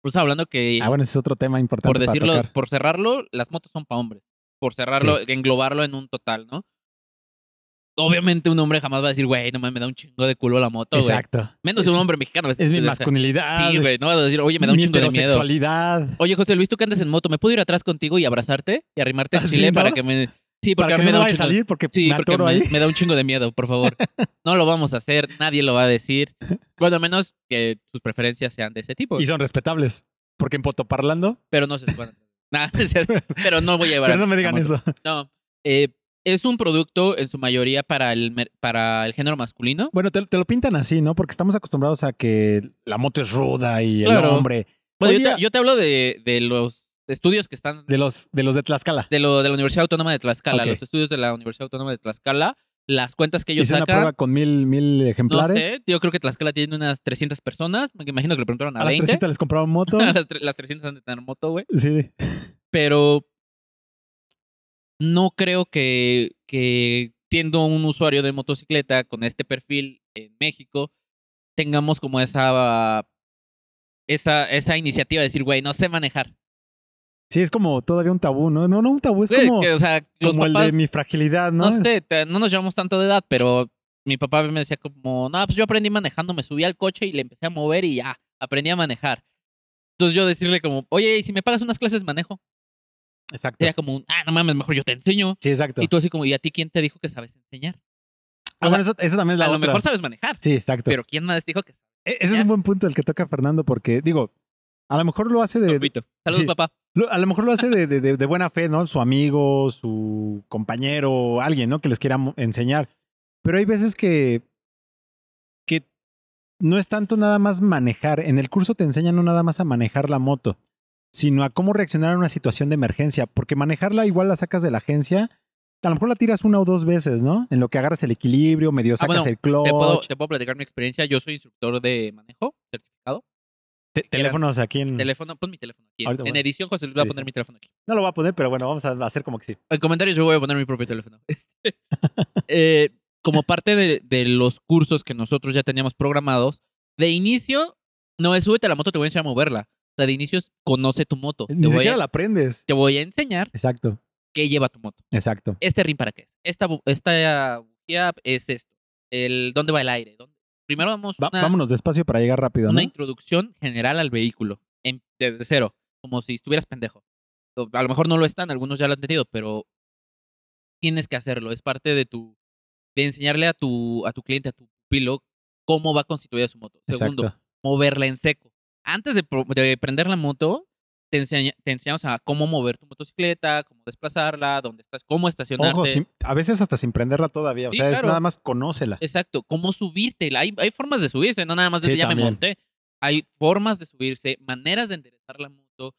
Por eso hablando que, Ah, bueno, ese es otro tema importante por para decirlo, tocar. por cerrarlo, las motos son para hombres. Por cerrarlo, englobarlo en un total, ¿no? Obviamente un hombre jamás va a decir, güey, no mames, me da un chingo de culo la moto, güey. Exacto. Menos Es- un hombre mexicano. Es mi masculinidad. Sí, güey, no vas a decir, oye, me da un chingo de miedo. Oye, José Luis, tú que andas en moto, ¿me puedo ir atrás contigo y abrazarte y arrimarte el ¿Ah, sí, chile no? para que me... Sí, porque Para a mí no me da un chingo de- salir porque Sí, me porque me, me da un chingo de miedo, por favor. No lo vamos a hacer, nadie lo va a decir. Bueno, a menos que sus preferencias sean de ese tipo. Y son respetables. Porque en Potoparlando. Pero no se pueden. Nah, no es cierto. pero no voy a llevar. Pero no me digan eso. No. eh, es un producto en su mayoría para el, para el género masculino. Bueno, te, te lo pintan así, ¿no? Porque estamos acostumbrados a que la moto es ruda y el hombre. Bueno, yo, te, yo te hablo de, de los estudios que están De los, de los de Tlaxcala. de, lo, de la Universidad Autónoma de Tlaxcala. Los estudios de la Universidad Autónoma de Tlaxcala, las cuentas que ellos Hice una sacan. prueba con mil, mil No ejemplares. sé, yo creo que Tlaxcala tiene unas 300 personas. Me imagino que le preguntaron a, a las 20. 300 les compraron moto. las, las 300 han de tener moto, güey. sí. Pero no creo que, que siendo un usuario de motocicleta con este perfil en México, tengamos como esa, esa, esa iniciativa de decir, güey, no sé manejar. Sí, es como todavía un tabú, ¿no? No, no un tabú, es como, que, o sea, los como el de mi fragilidad, ¿no? no sé, no nos llevamos tanto de edad, pero mi papá me decía como, no, pues yo aprendí manejando, me subí al coche y le empecé a mover y ya, aprendí a manejar. Entonces yo decirle como, oye, ¿y si me pagas unas clases manejo? Exacto. Sería como, un, ah, no mames, mejor yo te enseño. Sí, exacto. Y tú así como, ¿y a ti quién te dijo que sabes enseñar? Ah, bueno, eso, eso también es la a lo mejor sabes manejar, Sí, exacto. pero ¿quién más dijo que sabes? E- Ese es un buen punto el que toca Fernando, porque, digo, a lo mejor lo hace de. Saludos, sí. papá. a lo mejor lo hace de, de- de- buena fe, ¿no? Su amigo, su compañero, alguien, ¿no? Que les quiera enseñar. Pero hay veces que. que no es tanto nada más manejar. En el curso te enseñan no nada más a manejar la moto, sino a cómo reaccionar a una situación de emergencia. Porque manejarla igual la sacas de la agencia. A lo mejor la tiras una o dos veces, ¿no? En lo que agarras el equilibrio, medio Ah, sacas bueno, el clutch. ¿Te puedo, te puedo platicar mi experiencia. Yo soy instructor de manejo certificado. Te- teléfonos aquí en... Teléfono, pon mi teléfono aquí. Ahorita, en edición, José Luis va a poner mi teléfono aquí. No lo voy a poner, pero bueno, vamos a hacer como que sí. En comentarios yo voy a poner mi propio teléfono. Este, eh, como parte de, de los cursos que nosotros ya teníamos programados, de inicio, no es súbete a la moto, te voy a enseñar a moverla. De inicio es conoce tu moto. Te Ni voy, siquiera a, la aprendes. te voy a enseñar Exacto, qué lleva tu moto. exacto. Este ring para qué es. Esta, esta bujía es esto. El, ¿Dónde va el aire? ¿Dónde? Primero vamos Va- una, vámonos despacio para llegar rápido, una ¿no? introducción general al vehículo. en- desde cero. Como si estuvieras pendejo. A lo mejor no lo están, algunos ya lo han tenido, pero tienes que hacerlo. Es parte de tu. de enseñarle a tu, a tu cliente, a tu pupilo, cómo va constituida su moto. Segundo, moverla en seco. Antes de, de prender la moto, te, enseña- te enseñamos a cómo mover tu motocicleta, cómo desplazarla, dónde estás, cómo estacionarte. Ojo, sin- a veces hasta sin prenderla todavía. O Sí, sea, es nada más conócela. Exacto, cómo subirte. Hay, hay formas de subirse, no nada más de Sí, ya me monté. Hay formas de subirse, maneras de enderezar la moto,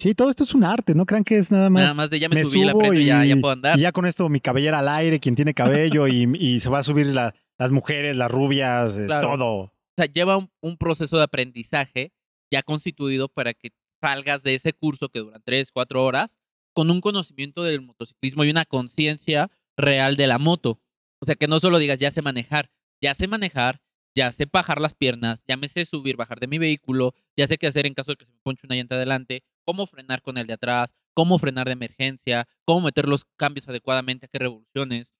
Sí, todo esto es un arte, no crean que es nada más. nada más de ya me, me subí, la prendo y ya, puedo andar. Y ya con esto mi cabellera al aire, quien tiene cabello, y, y se va a subir la- las mujeres, las rubias, eh, todo. Sea, lleva un, proceso de aprendizaje ya constituido para que salgas de ese curso que dura tres, cuatro horas con un conocimiento del motociclismo y una conciencia real de la moto. O sea, que no solo digas, ya sé manejar, ya sé manejar, ya sé bajar las piernas, ya me sé subir, bajar de mi vehículo, ya sé qué hacer en caso de que se me ponche una llanta adelante, cómo frenar con el de atrás, cómo frenar de emergencia, cómo meter los cambios adecuadamente a qué revoluciones.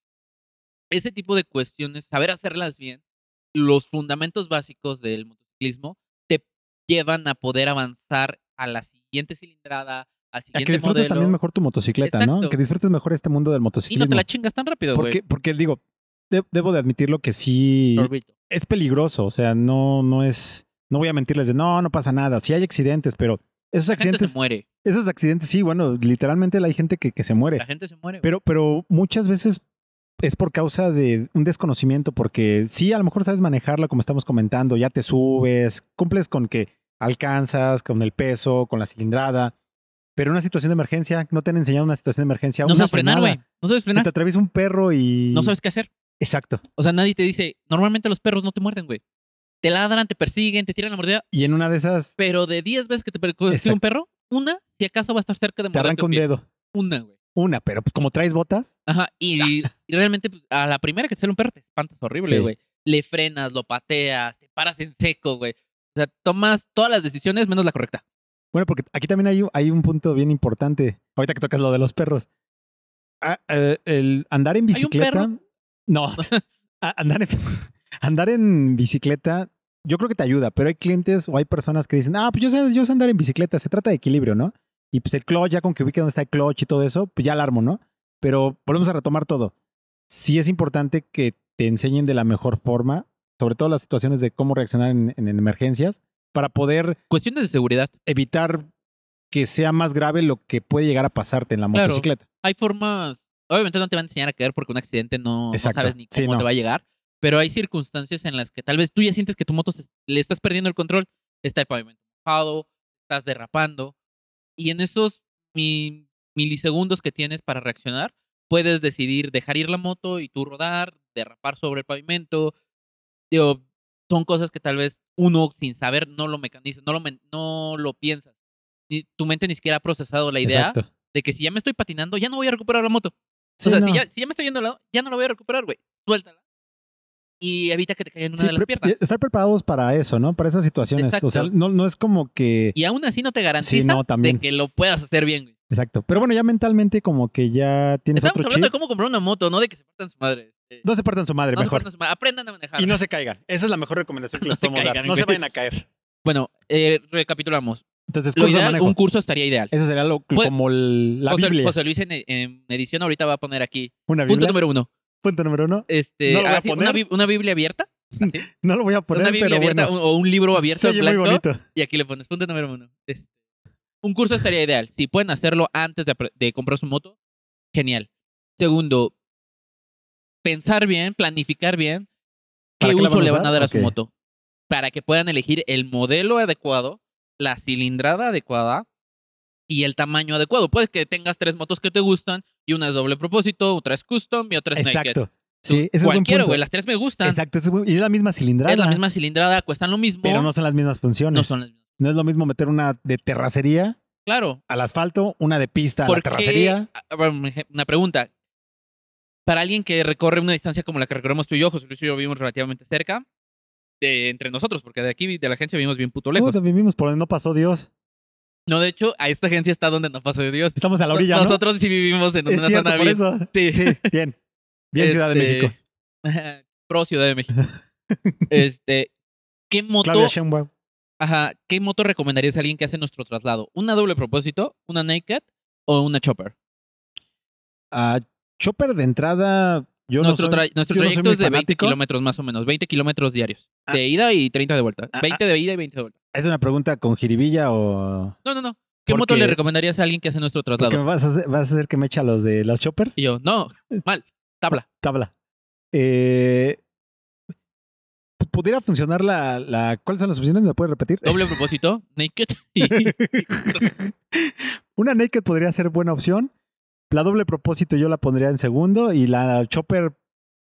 Ese tipo de cuestiones, saber hacerlas bien, los fundamentos básicos del motociclismo te llevan a poder avanzar a la siguiente cilindrada, al A siguiente que disfrutes modelo. también mejor tu motocicleta, ¿no? Que disfrutes mejor este mundo del y no motociclismo. te la chingas tan rápido, güey. porque, porque digo, de- debo de admitirlo que sí Sorbito. es peligroso. O sea, no, no es. No voy a mentirles de no, no pasa nada. Sí hay accidentes, pero esos La gente accidentes, se muere. esos accidentes, sí, bueno, literalmente hay gente que, que se muere. La gente se muere. güey. Pero, pero muchas veces es por causa de un desconocimiento, porque sí, a lo mejor sabes manejarla como estamos comentando, ya te subes, cumples con que alcanzas, con el peso, con la cilindrada, pero una situación de emergencia, no te han enseñado una situación de emergencia, no una sabes frenar, güey. No sabes frenar. te atraviesa un perro y... No sabes qué hacer. Exacto. O sea, nadie te dice, normalmente los perros no te muerden, güey. Te ladran, te persiguen, te tiran la mordida, Y en una de esas pero de 10 veces que te persigue un perro, una, si acaso va a estar cerca de te morderte arranca un pie. dedo. Una, güey. Una, pero pues como traes botas, Ajá, y, y realmente pues, a la primera que te sale un perro te espantas horrible, Sí. güey. Le frenas, lo pateas, te paras en seco, güey. O sea, tomas todas las decisiones menos la correcta. Bueno, porque aquí también hay, un- hay un punto bien importante. Ahorita que tocas lo de los perros. Ah, eh, el andar en un bicicleta. perro? No. andar, en, andar en bicicleta, yo creo que te ayuda, pero hay clientes o hay personas que dicen, ah, pues yo sé, yo sé andar en bicicleta, se trata de equilibrio, ¿no? Y pues el clutch, ya con que ubique dónde está el clutch y todo eso, pues ya alarmo, ¿no? Pero volvemos a retomar todo. Sí es importante que te enseñen de la mejor forma, sobre todo las situaciones de cómo reaccionar en- en emergencias, para poder Cuestiones de seguridad. evitar que sea más grave lo que puede llegar a pasarte en la Claro. motocicleta. Hay formas. Obviamente no te van a enseñar a caer porque un accidente no, no sabes ni Sí, cómo no. te va a llegar. Pero hay circunstancias en las que tal vez tú ya sientes que tu moto se- le estás perdiendo el control. Está el pavimento mojado, estás derrapando. Y en esos mi- milisegundos que tienes para reaccionar, puedes decidir dejar ir la moto y tú rodar, derrapar sobre el pavimento. Digo, son cosas que tal vez uno sin saber no lo mecaniza, no lo, no lo piensas. Ni- tu mente ni siquiera ha procesado la idea Exacto. de que si ya me estoy patinando, ya no voy a recuperar la moto. Sí, o sea, no. si, ya, si ya me estoy yendo al lado, ya no la voy a recuperar, güey. Suéltala. Y evita que te caiga en una Sí, de las piernas. estar preparados para eso, ¿no? Para esas situaciones. O sea, no, no es como que... Y aún así no te garantiza no, también. de que lo puedas hacer bien, güey. Exacto. Pero bueno, ya mentalmente como que ya tienes Estamos otro hablando chip. de cómo comprar una moto, no de que se partan su madre. este, No se partan su madre, no se mejor. partan su madre. Aprendan a manejar. Y no se caigan. Esa es la mejor recomendación que les se podemos dar. No se vayan a caer. Bueno, eh, recapitulamos. Entonces, Lo cursos de ideal, un curso estaría ideal. Eso sería lo, Puede- como el- la José, Biblia. José Luis en, en edición ahorita va a poner aquí. Una Punto Biblia. número uno. Punto número uno. Este, No lo voy a así, una, Biblia abierta. así, No lo voy a poner, una Biblia pero abierta bueno. un- o un libro abierto muy bonito. Y aquí le pones punto número uno. Este, un curso estaría ideal. Si pueden hacerlo antes de, comprar su moto, genial. Segundo, pensar bien, planificar bien ¿Para qué uso van le van a dar a su moto. Para que puedan elegir el modelo adecuado, la cilindrada adecuada y el tamaño adecuado. Puede que tengas tres motos que te gustan y una es doble propósito, otra es custom y otra es naked. Exacto. Sí, ese Cualquiera, güey. Las tres me gustan. Exacto. es y es la misma cilindrada. Es la misma cilindrada, cuestan lo mismo. Pero no son las mismas funciones. no son las mismas No es lo mismo meter una de terracería Claro. al asfalto, una de pista a la ¿Por qué- terracería. a- a ver, un eje- Una pregunta. Para alguien que recorre una distancia como la que recorremos tú y yo, José Luis y yo vivimos relativamente cerca, de entre nosotros, porque de aquí, de la agencia, vivimos bien puto lejos. Puta, vivimos por donde no pasó Dios. No, de hecho, a esta agencia está donde no pasó Dios. Estamos a la orilla, ¿no? Nosotros sí vivimos en Es una cierto, zona por bien. eso. Sí. Sí, bien. Bien Ciudad de Este, México. Pro Ciudad de México. este, ¿qué moto, ajá, qué moto recomendarías a alguien que hace nuestro traslado? ¿Una doble propósito, una naked o una chopper? Ah, Chopper de entrada, yo nuestro no soy, tra- nuestro yo no soy trayecto es de 20 fanático. kilómetros más o menos, 20 kilómetros diarios. Ah. De ida y 30 de vuelta. Ah, 20 de ida y 20 de vuelta. ¿Es una pregunta con jiribilla o...? No, no, no. ¿Qué moto le recomendarías a alguien que hace nuestro me traslado? vas a, hacer, vas a hacer que me echa los de los choppers. Y yo, no, mal, tabla. Tabla. Eh, ¿Pudiera funcionar la, la... ¿Cuáles son las opciones? ¿Me puedes repetir? Doble propósito, naked. y- Una naked podría ser buena opción. La doble propósito yo la pondría en segundo. Y la chopper...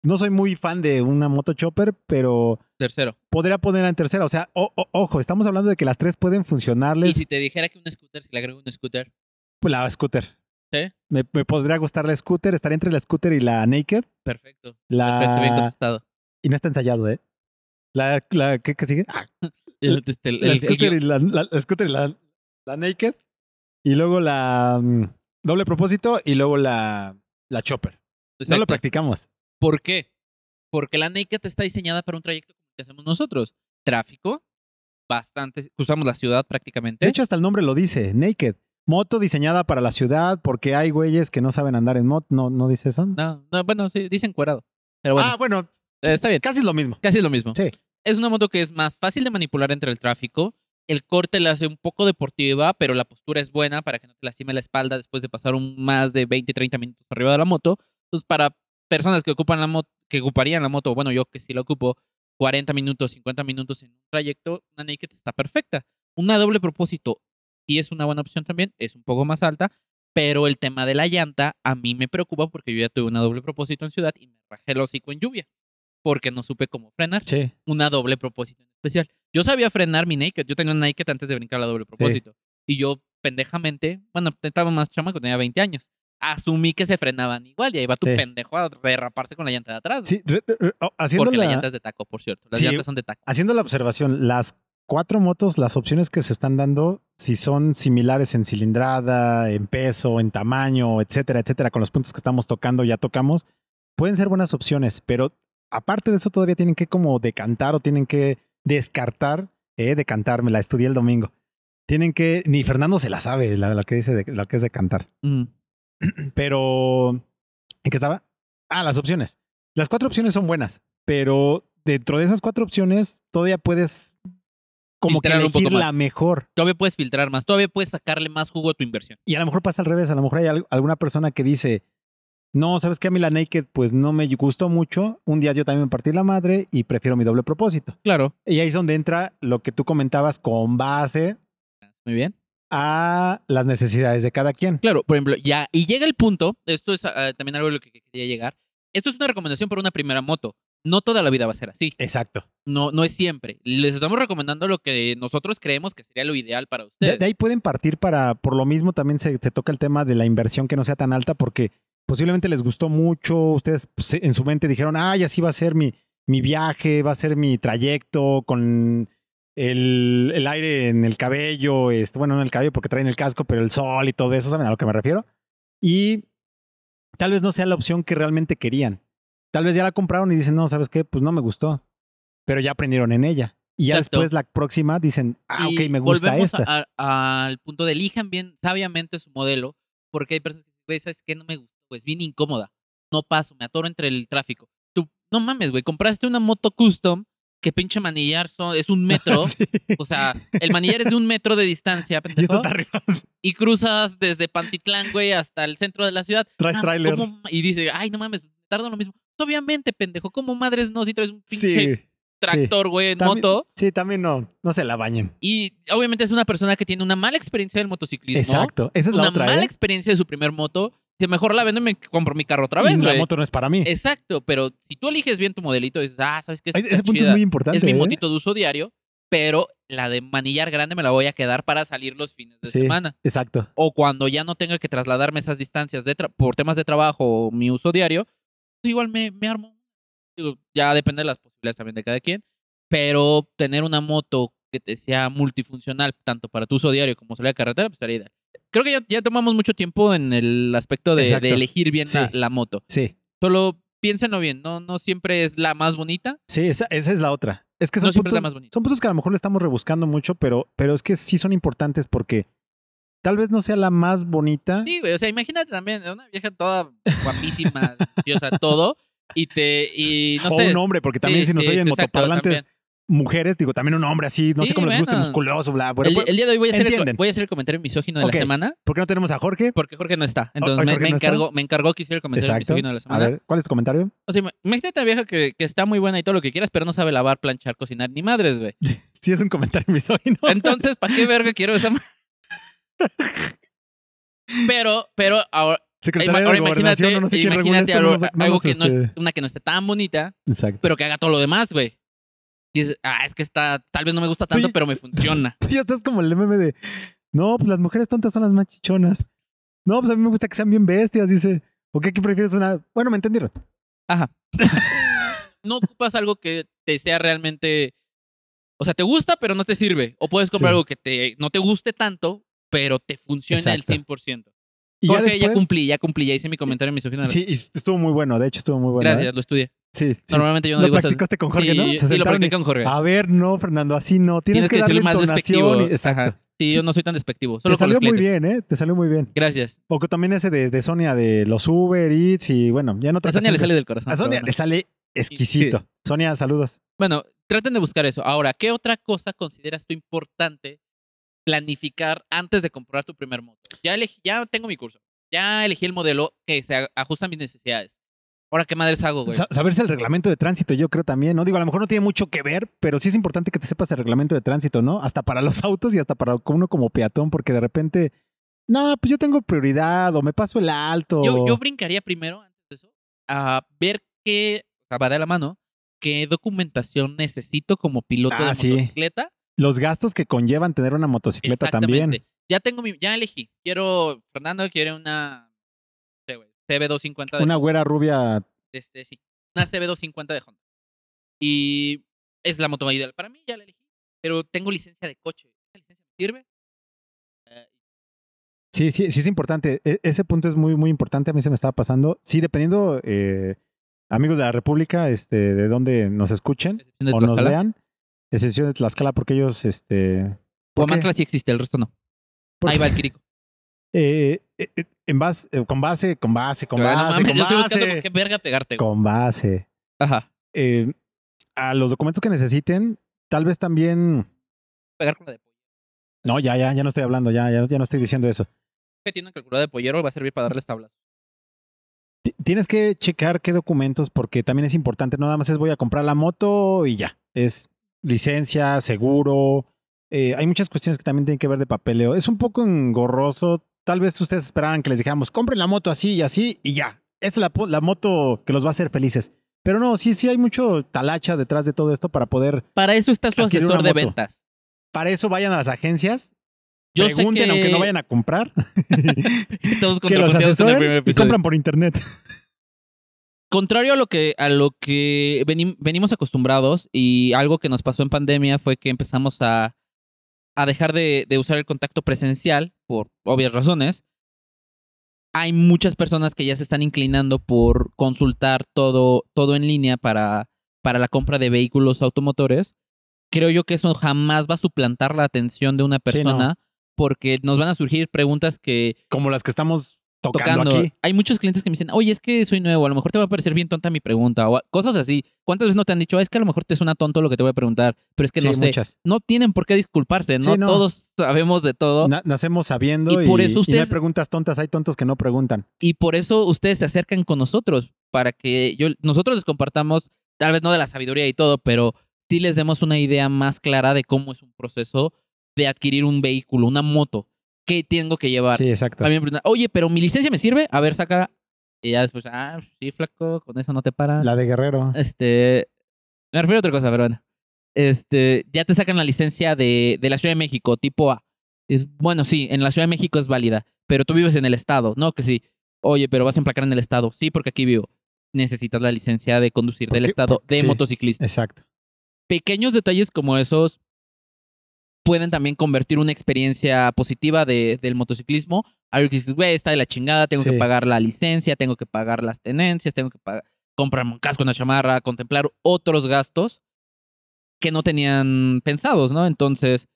No soy muy fan de una moto chopper, pero Tercero. podría ponerla en tercera. O sea, o- o- ojo, estamos hablando de que las tres pueden Y funcionarles. si te dijera que un scooter, si le agrego un scooter, Pues la scooter. ¿sí? Me, me podría gustar la scooter. Estaría entre la scooter y la naked. Perfecto. La... Perfecto, bien contestado. Y no está ensayado, ¿eh? La, la ¿qué, qué sigue? Ah, El, este, el- la, scooter y la, la- la scooter y la, la naked. Y luego la mm, doble propósito y luego la, la chopper. No lo practicamos. ¿Por qué? Porque la Naked está diseñada para un trayecto que hacemos nosotros. Tráfico, bastante, cruzamos la ciudad prácticamente. De hecho, hasta el nombre lo dice, naked. Moto diseñada para la ciudad porque hay güeyes que no saben andar en moto. No, no dice eso. no, no, bueno, sí, dicen cuerado. Pero bueno, ah, bueno, eh, está bien. casi lo mismo. Casi es lo mismo. Sí. Es una moto que es más fácil de manipular entre el tráfico. El corte la hace un poco deportiva, pero la postura es buena para que no te lastime la espalda después de pasar un más de 20, 30 minutos arriba de la moto. Entonces, para personas que ocupan la moto, que ocuparían la moto, bueno, yo que sí la ocupo, 40 minutos, 50 minutos en un trayecto, una Naked está perfecta. Una doble propósito sí es una buena opción también, es un poco más alta, pero el tema de la llanta a mí me preocupa porque yo ya tuve una doble propósito en ciudad y me rajé el hocico en lluvia porque no supe cómo frenar Sí. una doble propósito en especial. Yo sabía frenar mi naked, yo tenía una naked antes de brincar la doble propósito. Y yo pendejamente, bueno, estaba más chamaco, tenía 20 años. Asumí que se frenaban igual y ahí va tu Sí. pendejo a derraparse con la llanta de atrás. Sí, re- re- oh, haciendo, porque la la, llanta es de taco, por cierto. Las Sí. llantas son de taco. haciendo la observación, las cuatro motos, las opciones que se están dando, si son similares en cilindrada, en peso, en tamaño, etcétera, etcétera, con los puntos que estamos tocando, ya tocamos, pueden ser buenas opciones, pero aparte de eso todavía tienen que como decantar o tienen que descartar, eh, decantar, me la estudié el domingo. Tienen que, ni Fernando se la sabe, la, la que dice de, lo que es decantar. Mm. Pero, ¿en qué estaba? Ah, las opciones. Las cuatro opciones son buenas, pero dentro de esas cuatro opciones todavía puedes como que Filtrar elegir la mejor. Todavía puedes filtrar más, todavía puedes sacarle más jugo a tu inversión. Y a lo mejor pasa al revés, a lo mejor hay al- alguna persona que dice, no, ¿sabes qué? A mí la Naked pues no me gustó mucho, un día yo también me partí la madre y prefiero mi doble propósito. Claro. Y ahí es donde entra lo que tú comentabas con base Muy bien. A las necesidades de cada quien. Claro, por ejemplo, ya, y llega el punto, esto es ah, también algo a lo que quería llegar. Esto es una recomendación para una primera moto. No toda la vida va a ser así. Exacto. No, no es siempre. Les estamos recomendando lo que nosotros creemos que sería lo ideal para De, ustedes. de ahí pueden partir para, por lo mismo también se, se toca el tema de la inversión que no sea tan alta porque posiblemente les gustó mucho, ustedes pues, en su mente dijeron, ay, así va a ser mi, mi viaje, va a ser mi trayecto con el, el aire en el cabello, este, bueno, no en el cabello porque traen el casco, pero el sol y todo eso, ¿saben a lo que me refiero? Y tal vez no sea la opción que realmente querían. Tal vez ya la compraron y dicen, no, ¿sabes qué? Pues no me gustó, pero ya aprendieron en ella. Y ya Exacto. después la próxima dicen, ah, Y ok, me gusta esta. al punto de elijan bien, sabiamente su modelo, porque hay personas que ¿sabes qué? No me gusta, pues bien incómoda. No paso, me atoro entre el tráfico. Tú, no mames, güey, compraste una moto custom que pinche manillar son, es un metro. Sí. O sea, el manillar es de un metro de distancia, Y pendejo, arriba. y cruzas desde Pantitlán, güey, hasta el centro de la ciudad. Traes Ah, tráiler. ¿cómo Y dice, ay, no mames, tarda lo mismo. Obviamente, pendejo, como madres no si traes un pinche Sí. tractor, güey, en También- moto. Sí, también no, no se la bañen. Y obviamente es una persona que tiene una mala experiencia del motociclismo. Exacto. Esa es la Una otra. mala ¿eh? experiencia de su primer moto. Si mejor la vendo y me compro mi carro otra vez, Y la moto no es para mí. Exacto, pero si tú eliges bien tu modelito dices, ah, ¿sabes qué? Ese punto chida, es muy importante. es mi ¿eh? motito de uso diario. pero la de manillar grande me la voy a quedar para salir los fines de Sí. semana. Exacto. O cuando ya no tenga que trasladarme esas distancias de tra- por temas de trabajo o mi uso diario, pues igual me, me armo. Digo, ya depende de las posibilidades también de cada quien, pero tener una moto que te sea multifuncional, tanto para tu uso diario como salir a carretera, pues estaría ideal. Creo que ya, ya tomamos mucho tiempo en el aspecto de, elegir bien la, Sí. la moto. Sí. Solo piénsenlo bien, no, no siempre es la más bonita, Sí, esa, esa es la otra. Es que son no siempre es la puntos, más bonita. son puntos que a lo mejor le estamos rebuscando mucho, pero, pero es que sí son importantes porque tal vez no sea la más bonita. Sí, güey, o sea, imagínate también una vieja toda guapísima, sea, todo, y te, y no o sé. un hombre, porque también Sí, si nos sí, oyen exacto, motoparlantes también. Mujeres, digo, también un hombre así, no Sí, sé cómo les guste, musculoso, bla, bla. el, bla. el día de hoy voy a, hacer el, voy a hacer el comentario misógino de la semana, ¿Por qué no tenemos a Jorge? porque Jorge no está. Entonces me, me no está. encargó, me encargó que hiciera el comentario Exacto. misógino de la A semana. ver, ¿cuál es tu comentario? O sea, imagínate a vieja que, que está muy buena y todo lo que quieras, pero no sabe lavar, planchar, cocinar, ni madres, güey. Sí, es un comentario misógino. Entonces, ¿para qué verga quiero esa Pero, pero ahora, Secretaria ahora de Gobernación, imagínate, no sé algo, que no este, es, una que no esté tan bonita, Exacto. pero que haga todo lo demás, güey. Y dices, ah, es que está, tal vez no me gusta tanto, Tú- pero me funciona. Tú ya estás como el meme de, no, pues las mujeres tontas son las más chichonas. No, pues a mí me gusta que sean bien bestias, dice. ¿O qué, qué prefieres una? Bueno, me entendieron. Ajá. no ocupas algo que te sea realmente. O sea, te gusta, pero no te sirve. O puedes comprar Sí. algo que te, no te guste tanto, pero te funcione Exacto. al 100%. Y Jorge, ya cumplí, ya cumplí, ya hice mi comentario misógino. Sí, y estuvo muy bueno. De hecho, estuvo muy bueno. Gracias, ¿eh? lo estudié. Sí, sí. Normalmente yo no lo digo esas- practicaste con Jorge, sí, ¿no? Se Sí, lo y, practiqué con Jorge. A ver, no, Fernando, así no. Tienes, Tienes que darle decirlo más despectivo. y- Exacto. Ajá. Sí, yo no soy tan despectivo. Te Solo salió muy bien, ¿eh? Te salió muy bien. Gracias. O que también ese de, de Sonia de los Uber Eats y bueno, ya otra A Sonia le sale del corazón. A Sonia bueno. le sale exquisito. Sonia, saludos. Bueno, traten de buscar eso. Ahora, ¿qué otra cosa consideras tú importante planificar antes de comprar tu primer moto? Ya elegí, ya tengo mi curso. Ya elegí el modelo que se ajusta a mis necesidades. Ahora, ¿qué madres hago, güey? Sa- saberse el reglamento de tránsito, yo creo también, ¿no? Digo, a lo mejor no tiene mucho que ver, pero sí es importante que te sepas el reglamento de tránsito, ¿no? Hasta para los autos y hasta para uno como peatón, porque de repente, no, pues yo tengo prioridad o me paso el alto. Yo, yo brincaría primero, antes de eso, a ver qué, o sea, va de la mano, qué documentación necesito como piloto Ah, de sí. Los gastos que conllevan tener una motocicleta también. Ya tengo mi, ya elegí. Quiero, Fernando quiere una, no sé, güey, CB250 de Una güera rubia, este, sí, una CB250 de Honda. Y es la moto ideal para mí, ya la elegí. Pero tengo licencia de coche. ¿Esa licencia sirve? Eh, sí, sí, sí es importante. E- ese punto es muy, muy importante. A mí se me estaba pasando. Sí, dependiendo, eh, amigos de la República, este, de dónde nos escuchen de o nos vean, excepción de Tlaxcala, porque ellos, este... Huamantla sí existe, el resto no. ¿Por Ahí va el Quirico. Eh, eh, eh, en base, eh, con base, con base, con no base, mames, con yo estoy buscando base, qué verga pegarte. con base. Ajá. A los documentos que necesiten, tal vez también. Pegar con la de pollero. No, ya, ya, ya no estoy hablando, ya, ya, ya no estoy diciendo eso. Que tiene una calculadora de pollero va a servir para darles tablas. Ti- Tienes que checar qué documentos, porque también es importante. No nada más es voy a comprar la moto y ya. Es licencia, seguro. eh, hay muchas cuestiones que también tienen que ver de papeleo. Es un poco engorroso. Tal vez ustedes esperaban que les dijéramos, compren la moto así y así y ya. Esta es la, moto que los va a hacer felices. Pero no, sí, sí hay mucho talacha detrás de todo esto para poder. Para eso está su asesor de ventas. Para eso vayan a las agencias. Yo sé pregunten, que- aunque no vayan a comprar. Todos que los asesoren y compran por internet. Contrario a lo que, a lo que venim- venimos acostumbrados y algo que nos pasó en pandemia fue que empezamos a, a dejar de, de usar el contacto presencial por obvias razones. Hay muchas personas que ya se están inclinando por consultar todo, todo en línea para, para la compra de vehículos automotores. Creo yo que eso jamás va a suplantar la atención de una Sí, no. persona porque nos van a surgir preguntas que Como las que estamos tocando, tocando. Hay muchos clientes que me dicen, oye, es que soy nuevo, a lo mejor te va a parecer bien tonta mi pregunta, o cosas así. ¿Cuántas veces no te han dicho, "Ah, es que a lo mejor te suena tonto lo que te voy a preguntar, pero es que Sí, no sé? muchas. No tienen por qué disculparse, no, Sí, no. todos sabemos de todo. Na- nacemos sabiendo Y y, por eso y no hay ustedes- preguntas tontas, hay tontos que no preguntan. Y por eso ustedes se acercan con nosotros, para que yo, nosotros les compartamos, tal vez no de la sabiduría y todo, pero sí les demos una idea más clara de cómo es un proceso de adquirir un vehículo, una moto. ¿Qué tengo que llevar? Sí, exacto. A mí me preguntan, oye, pero mi licencia me sirve? A ver, saca. Y ya después, ah, sí, flaco, con eso no te para. La de Guerrero. Este. Me refiero a otra cosa, pero bueno. este, ya te sacan la licencia de, de la Ciudad de México, tipo A. Es, bueno, sí, en la Ciudad de México es válida, pero tú vives en el estado, ¿no? Que sí. Oye, pero vas a emplacar en el estado. Sí, porque aquí vivo. Necesitas la licencia de conducir del estado de sí. motociclista. Exacto. Pequeños detalles como esos pueden también convertir una experiencia positiva de, del motociclismo. Algo que dices, güey, está de la chingada, tengo Sí. que pagar la licencia, tengo que pagar las tenencias, tengo que pagar, comprarme un casco, una chamarra, contemplar otros gastos que no tenían pensados, ¿no? Entonces,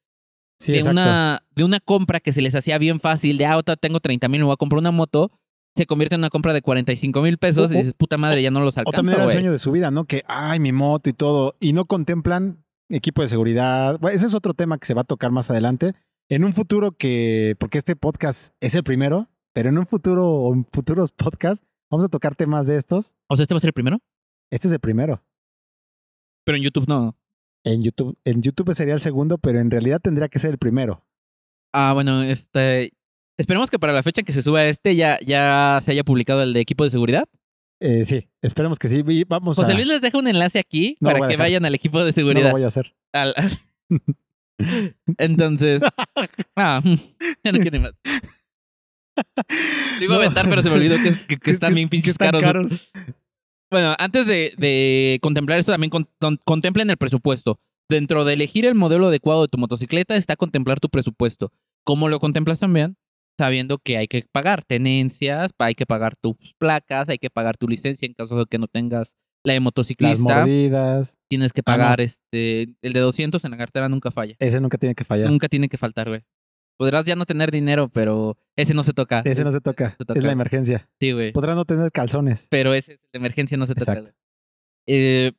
Sí, de, exacto. una, de una compra que se les hacía bien fácil, de, ah, ahorita tengo 30 mil, me voy a comprar una moto, se convierte en una compra de 45 mil pesos O- y dices, puta madre, ya no los O alcanzo, también era el sueño de su vida, ¿no? Que, ay, mi moto y todo. Y no contemplan equipo de seguridad. Bueno, ese es otro tema que se va a tocar más adelante. En un futuro que, porque este podcast es el primero, pero en un futuro o en futuros podcasts vamos a tocar temas de estos. O sea, ¿este va a ser el primero? Este es el primero. Pero en YouTube no. En YouTube, en YouTube sería el segundo, pero en realidad tendría que ser el primero. Ah, bueno, este. Esperemos que para la fecha en que se suba este ya, ya se haya publicado el de equipo de seguridad. Eh, sí, esperemos que sí. Y vamos José a... Luis les deja un enlace aquí No para que dejar. vayan al equipo de no lo seguridad. voy a hacer. Al- Entonces. ah, ya no quiere más. Lo iba a No. aventar, pero se me olvidó que, que- que están bien pinches están caros. caros. Bueno, antes de, de contemplar esto, también con- con- contemplen el presupuesto. Dentro de elegir el modelo adecuado de tu motocicleta está contemplar tu presupuesto. ¿Cómo lo contemplas también? Sabiendo que hay que pagar tenencias, hay que pagar tus placas, hay que pagar tu licencia en caso de que no tengas la de Las motociclista. mordidas. Tienes que Ah, no. pagar este el de 200 en la cartera nunca falla. Ese nunca tiene que fallar. Nunca tiene que faltar, güey. Podrás ya no tener dinero, pero ese no se toca. Ese no se toca. Se toca. Es la emergencia. Sí, güey. Podrás no tener calzones. pero ese de emergencia no se toca. Exacto. güey. Eh,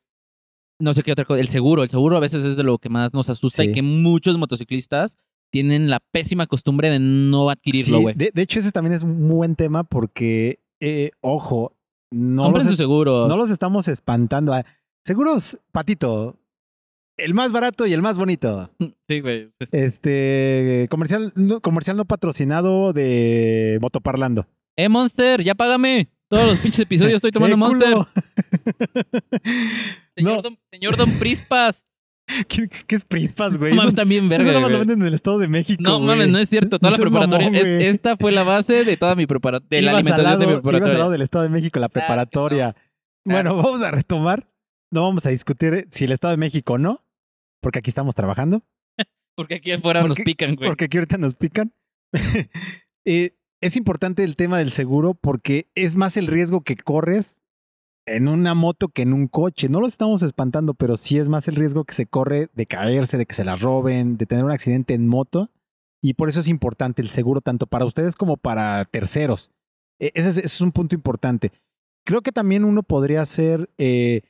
no sé qué otra cosa. El seguro. El seguro a veces es de lo que más nos asusta Sí. y que muchos motociclistas tienen la pésima costumbre de no adquirirlo, Sí, güey. de, de hecho, ese también es un buen tema porque, eh, ojo, no Compren los, sus seguros. no los estamos espantando. Seguros, Patito, el más barato y el más bonito. Sí, güey. Este, comercial no, comercial no patrocinado de Motoparlando. Eh, Monster, ya págame. Todos los pinches episodios estoy tomando ¡Eh, Monster. Señor, No. don, señor Don Prispas. ¿Qué, qué es Prispas, güey? No mames, Eso- también eso verga, nada más lo venden en el Estado de México, No mames, güey. no es cierto. Toda No la preparatoria. mamón, es- esta fue la base de toda mi preparatoria. De la Ibas al alimentación de mi lado- ibas al preparatoria. lado del Estado de México, la Claro que no. preparatoria. Bueno, vamos a retomar. No vamos a discutir si el Estado de México o no, porque aquí estamos trabajando, Porque aquí afuera nos Porque- pican, güey. porque aquí ahorita nos pican. Eh, es importante el tema del seguro porque es más el riesgo que corres en una moto que en un coche. No lo estamos espantando, pero sí es más el riesgo que se corre de caerse, de que se la roben, de tener un accidente en moto. Y por eso es importante el seguro tanto para ustedes como para terceros. E- Ese es, ese es un punto importante. Creo que también uno podría hacer, eh,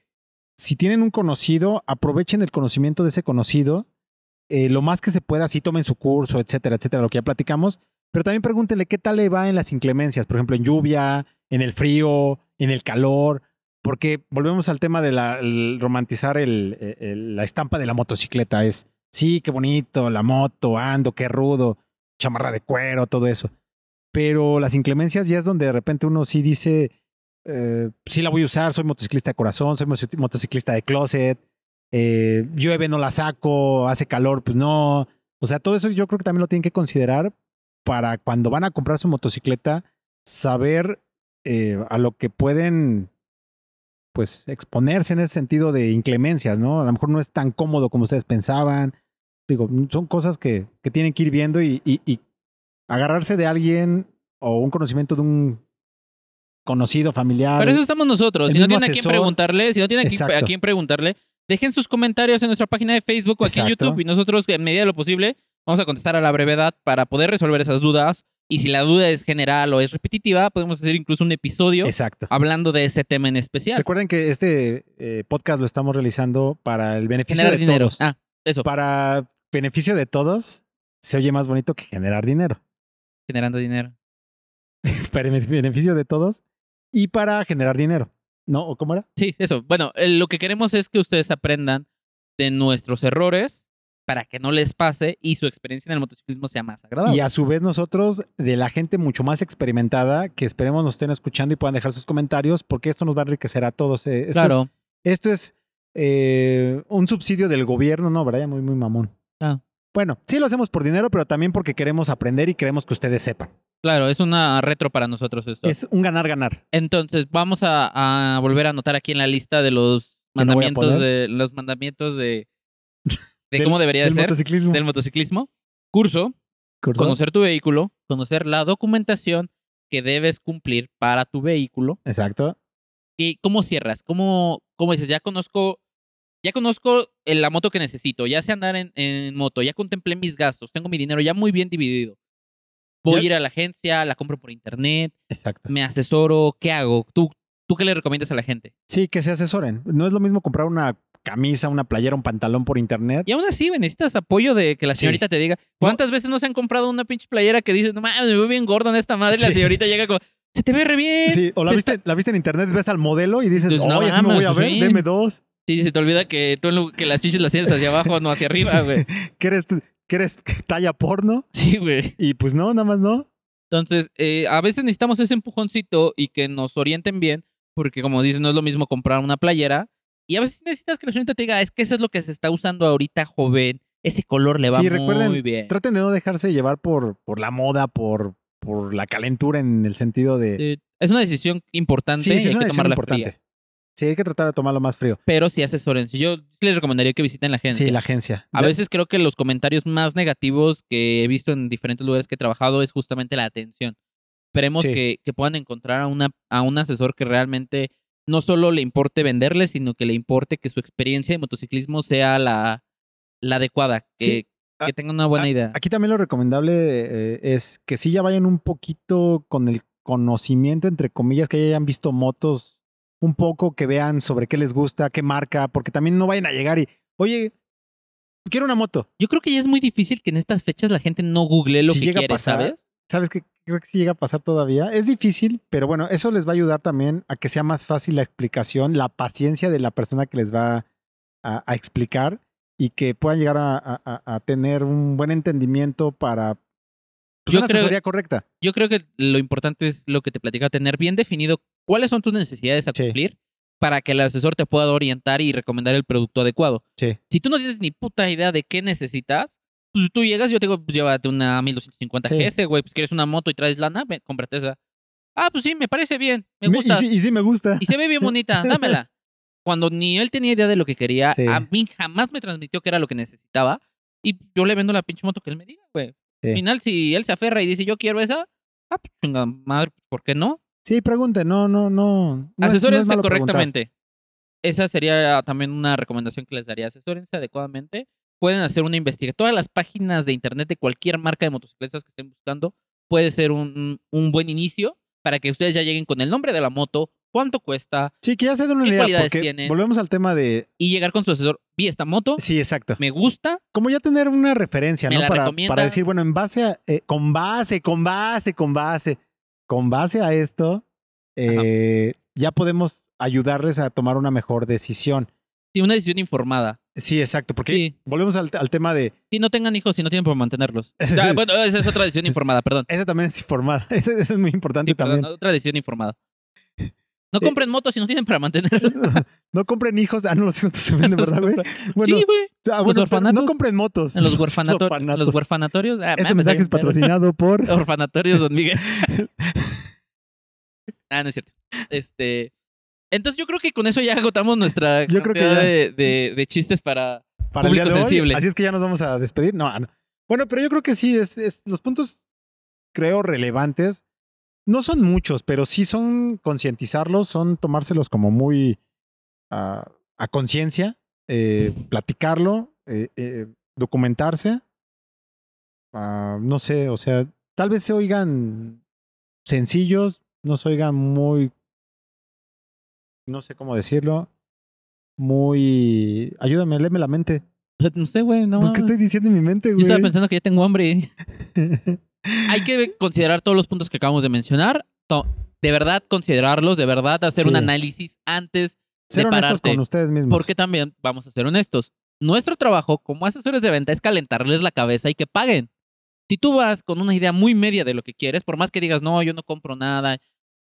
si tienen un conocido, aprovechen el conocimiento de ese conocido, eh, lo más que se pueda, si tomen su curso, etcétera, etcétera, lo que ya platicamos, pero también pregúntenle qué tal le va en las inclemencias, por ejemplo, en lluvia, en el frío, en el calor, porque volvemos al tema de la, el romantizar el- el- la estampa de la motocicleta, es, sí, qué bonito, la moto, ando, qué rudo, chamarra de cuero, todo eso. Pero las inclemencias ya es donde de repente uno sí dice, eh, sí la voy a usar, soy motociclista de corazón, soy motociclista de closet, eh, llueve, no la saco, hace calor, pues no. O sea, todo eso yo creo que también lo tienen que considerar para cuando van a comprar su motocicleta, saber eh, a lo que pueden, pues, exponerse en ese sentido de inclemencias, ¿no? A lo mejor no es tan cómodo como ustedes pensaban. Digo, son cosas que, que tienen que ir viendo y, y- y agarrarse de alguien o un conocimiento de un conocido, familiar. Pero eso estamos nosotros. Si no tienen a quién preguntarle, si no tienen a quién- a Exacto. quién preguntarle, dejen sus comentarios en nuestra página de Facebook o aquí en Exacto. YouTube y nosotros, en medida de lo posible, vamos a contestar a la brevedad para poder resolver esas dudas. Y si la duda es general o es repetitiva, podemos hacer incluso un episodio Exacto. hablando de ese tema en especial. Recuerden que este eh, podcast lo estamos realizando para el beneficio Generar de dinero. todos. Ah, eso, Para beneficio de todos, se oye más bonito que generar dinero. generando dinero. para el beneficio de todos y para generar dinero. ¿No? ¿O cómo era? Sí, eso. Bueno, eh, lo que queremos es que ustedes aprendan de nuestros errores para que no les pase y su experiencia en el motociclismo sea más agradable. Y a su vez nosotros, de la gente mucho más experimentada, que esperemos nos estén escuchando y puedan dejar sus comentarios, porque esto nos va a enriquecer a todos. eh, Esto, claro. es, esto es eh, un subsidio del gobierno, no, ¿verdad? Ya Muy, muy mamón. Ah. Bueno, sí lo hacemos por dinero, pero también porque queremos aprender y queremos que ustedes sepan. Claro, es una retro para nosotros esto. Es un ganar-ganar. Entonces, vamos a, a volver a anotar aquí en la lista de los mandamientos de los mandamientos de, de Del- cómo debería de del ser motociclismo. del motociclismo. Curso, Curso. conocer tu vehículo, conocer la documentación que debes cumplir para tu vehículo. Exacto. ¿Y cómo cierras? ¿Cómo, cómo dices? Ya conozco, ya conozco eh, la moto que necesito, ya sé andar en, en moto, ya contemplé mis gastos, tengo mi dinero ya muy bien dividido. Voy Ya- a ir a la agencia, la compro por internet, Exacto. me asesoro, ¿qué hago? ¿Tú, ¿Tú qué le recomiendas a la gente? Sí, que se asesoren. No es lo mismo comprar una camisa, una playera, un pantalón por internet. Y aún así, necesitas apoyo de que la Sí. señorita te diga. ¿Cuántas veces no se han comprado una pinche playera que dice, no mames, me veo bien gordo en esta madre? Y la señorita llega como, se te ve re bien. Sí, o la viste, la viste en internet, ves al modelo y dices, Pues, no oye, así me voy a ver, sí. deme dos. Sí, se te olvida que tú que las chichis las tienes hacia abajo, no hacia arriba, güey. ¿Que eres, que eres talla porno? Sí, güey. Y pues no, nada más no. Entonces, eh, a veces necesitamos ese empujoncito y que nos orienten bien, porque como dices, no es lo mismo comprar una playera. Y a veces necesitas que la señorita te diga, es que eso es lo que se está usando ahorita, joven. Ese color le va Sí, muy recuerden, bien. traten de no dejarse llevar por, por la moda, por, por la calentura en el sentido de... Eh, es una decisión importante Sí, y sí, es hay una que decisión tomarla importante. fría. Sí, hay que tratar de tomarlo más frío. Pero sí asesórense. Yo les recomendaría que visiten la agencia. Sí, la agencia. A Ya- veces creo que los comentarios más negativos que he visto en diferentes lugares que he trabajado es justamente la atención. Esperemos Sí. que, que puedan encontrar a, una, a un asesor que realmente no solo le importe venderle, sino que le importe que su experiencia de motociclismo sea la, la adecuada, que, Sí. que tenga una buena idea. Aquí también lo recomendable eh, es que sí ya vayan un poquito con el conocimiento, entre comillas, que ya hayan visto motos un poco, que vean sobre qué les gusta, qué marca, porque también no vayan a llegar y, oye, quiero una moto. Yo creo que ya es muy difícil que en estas fechas la gente no googlee lo Si que llega a pasar, ¿sabes? ¿Sabes qué? Creo que sí llega a pasar todavía. Es difícil, pero bueno, eso les va a ayudar también a que sea más fácil la explicación, la paciencia de la persona que les va a, a explicar y que puedan llegar a, a- a- tener un buen entendimiento para pues, Yo una creo- asesoría correcta. Yo creo que lo importante es lo que te platica, tener bien definido cuáles son tus necesidades a Sí. cumplir para que el asesor te pueda orientar y recomendar el producto adecuado. Sí. Si tú no tienes ni puta idea de qué necesitas, pues tú llegas, yo te digo, pues llévate una 1250 Sí. GS, güey, pues quieres una moto y traes lana, cómprate esa. Ah, pues sí, me parece bien, me gusta. Y sí, y sí me gusta. Y se ve bien bonita, dámela. Cuando ni él tenía idea de lo que quería, Sí. a mí jamás me transmitió que era lo que necesitaba. Y yo le vendo la pinche moto que él me diga, güey. Al final, si él se aferra y dice, yo quiero esa, ah, pues chinga madre, ¿por qué no? Sí, pregunte, no, no, no. no es- no es Asesórense preguntar. correctamente. Esa sería también una recomendación que les daría. Asesórense adecuadamente. Pueden hacer una investigación. Todas las páginas de internet de cualquier marca de motocicletas que estén buscando puede ser un, un buen inicio para que ustedes ya lleguen con el nombre de la moto, cuánto cuesta Sí, que ya se den una ¿Qué idea, porque tiene? volvemos al tema de... y llegar con su asesor. Vi esta moto, Sí, exacto. me gusta, Como ya tener una referencia, ¿Me ¿no? Para, para decir, bueno, en base a... eh, con base, con base, con base. Con base a esto, eh, ya podemos ayudarles a tomar una mejor decisión. sí, una decisión informada. Sí, exacto, porque Sí. volvemos al, al tema de... Si no tengan hijos, si no tienen por mantenerlos. Sí. Ah, bueno, esa es otra decisión informada, perdón. Esa también es informada. Esa, esa es muy importante Sí, perdón, también. otra decisión informada. No Eh, compren motos si no tienen para mantenerlos. no compren hijos. Ah, no, los hijos se venden, ¿verdad, güey? Bueno, sí, güey. ah, bueno, no compren motos. En los orfanatos. Los huerfanatorios. ah, Este mensaje es patrocinado por... Orfanatorios Don Miguel. ah, no es cierto. Este. Entonces yo creo que con eso ya agotamos nuestra Yo creo que cantidad ya. de, de- de chistes para. para el día Público de hoy. sensible. Así es que ya nos vamos a despedir. No, no. Bueno, pero yo creo que sí, es, es- los puntos, creo, relevantes. No son muchos, pero sí son concientizarlos, son tomárselos como muy ah, a conciencia, eh, platicarlo, eh, eh, documentarse. Ah, no sé, o sea, tal vez se oigan sencillos, no se oigan muy, no sé cómo decirlo, muy... Ayúdame, léeme la mente. No sé, güey. No. Pues, ¿qué estoy diciendo en mi mente, Yo güey? estaba pensando que ya tengo hambre. Hay que considerar todos los puntos que acabamos de mencionar. De verdad, considerarlos, de verdad, hacer un análisis antes Ser de honestos pararte. con ustedes mismos. Porque también, vamos a ser honestos, nuestro trabajo como asesores de venta es calentarles la cabeza y que paguen. Si tú vas con una idea muy media de lo que quieres, por más que digas, no, yo no compro nada,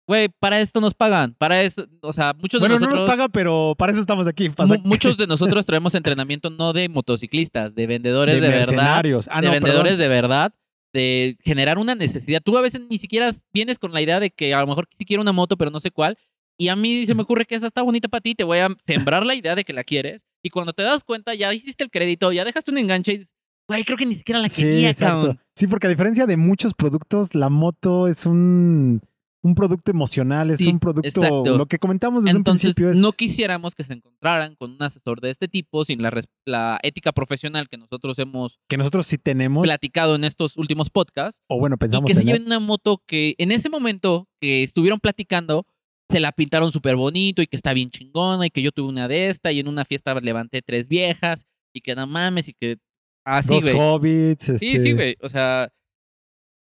güey, para esto nos pagan, para eso, o sea, muchos Bueno, de no nosotros... nos paga, pero para eso estamos aquí. Pasa muchos de nosotros traemos entrenamiento no de motociclistas, de vendedores de, verdad, mercenarios. Ah, de no, vendedores perdón. de verdad, de generar una necesidad. Tú a veces ni siquiera vienes con la idea de que a lo mejor sí quiero una moto, pero no sé cuál. Y a mí se me ocurre que esa está bonita para ti, te voy a sembrar la idea de que la quieres. Y cuando te das cuenta, ya hiciste el crédito, ya dejaste un enganche y dices, güey, creo que ni siquiera la Sí, quería, exacto. cabrón. Sí, porque a diferencia de muchos productos, la moto es un, un producto emocional, es Sí, un producto, exacto. lo que comentamos desde Entonces, un principio es... no quisiéramos que se encontraran con un asesor de este tipo sin la, ética profesional que nosotros hemos que nosotros sí tenemos, platicado en estos últimos podcasts. o bueno, y pensamos que se lleven una moto que en ese momento que estuvieron platicando se la pintaron súper bonito y que está bien chingona y que yo tuve una de esta y en una fiesta levanté tres viejas y que no mames y que así, Dos hobbits. Sí, este, sí, güey. O sea,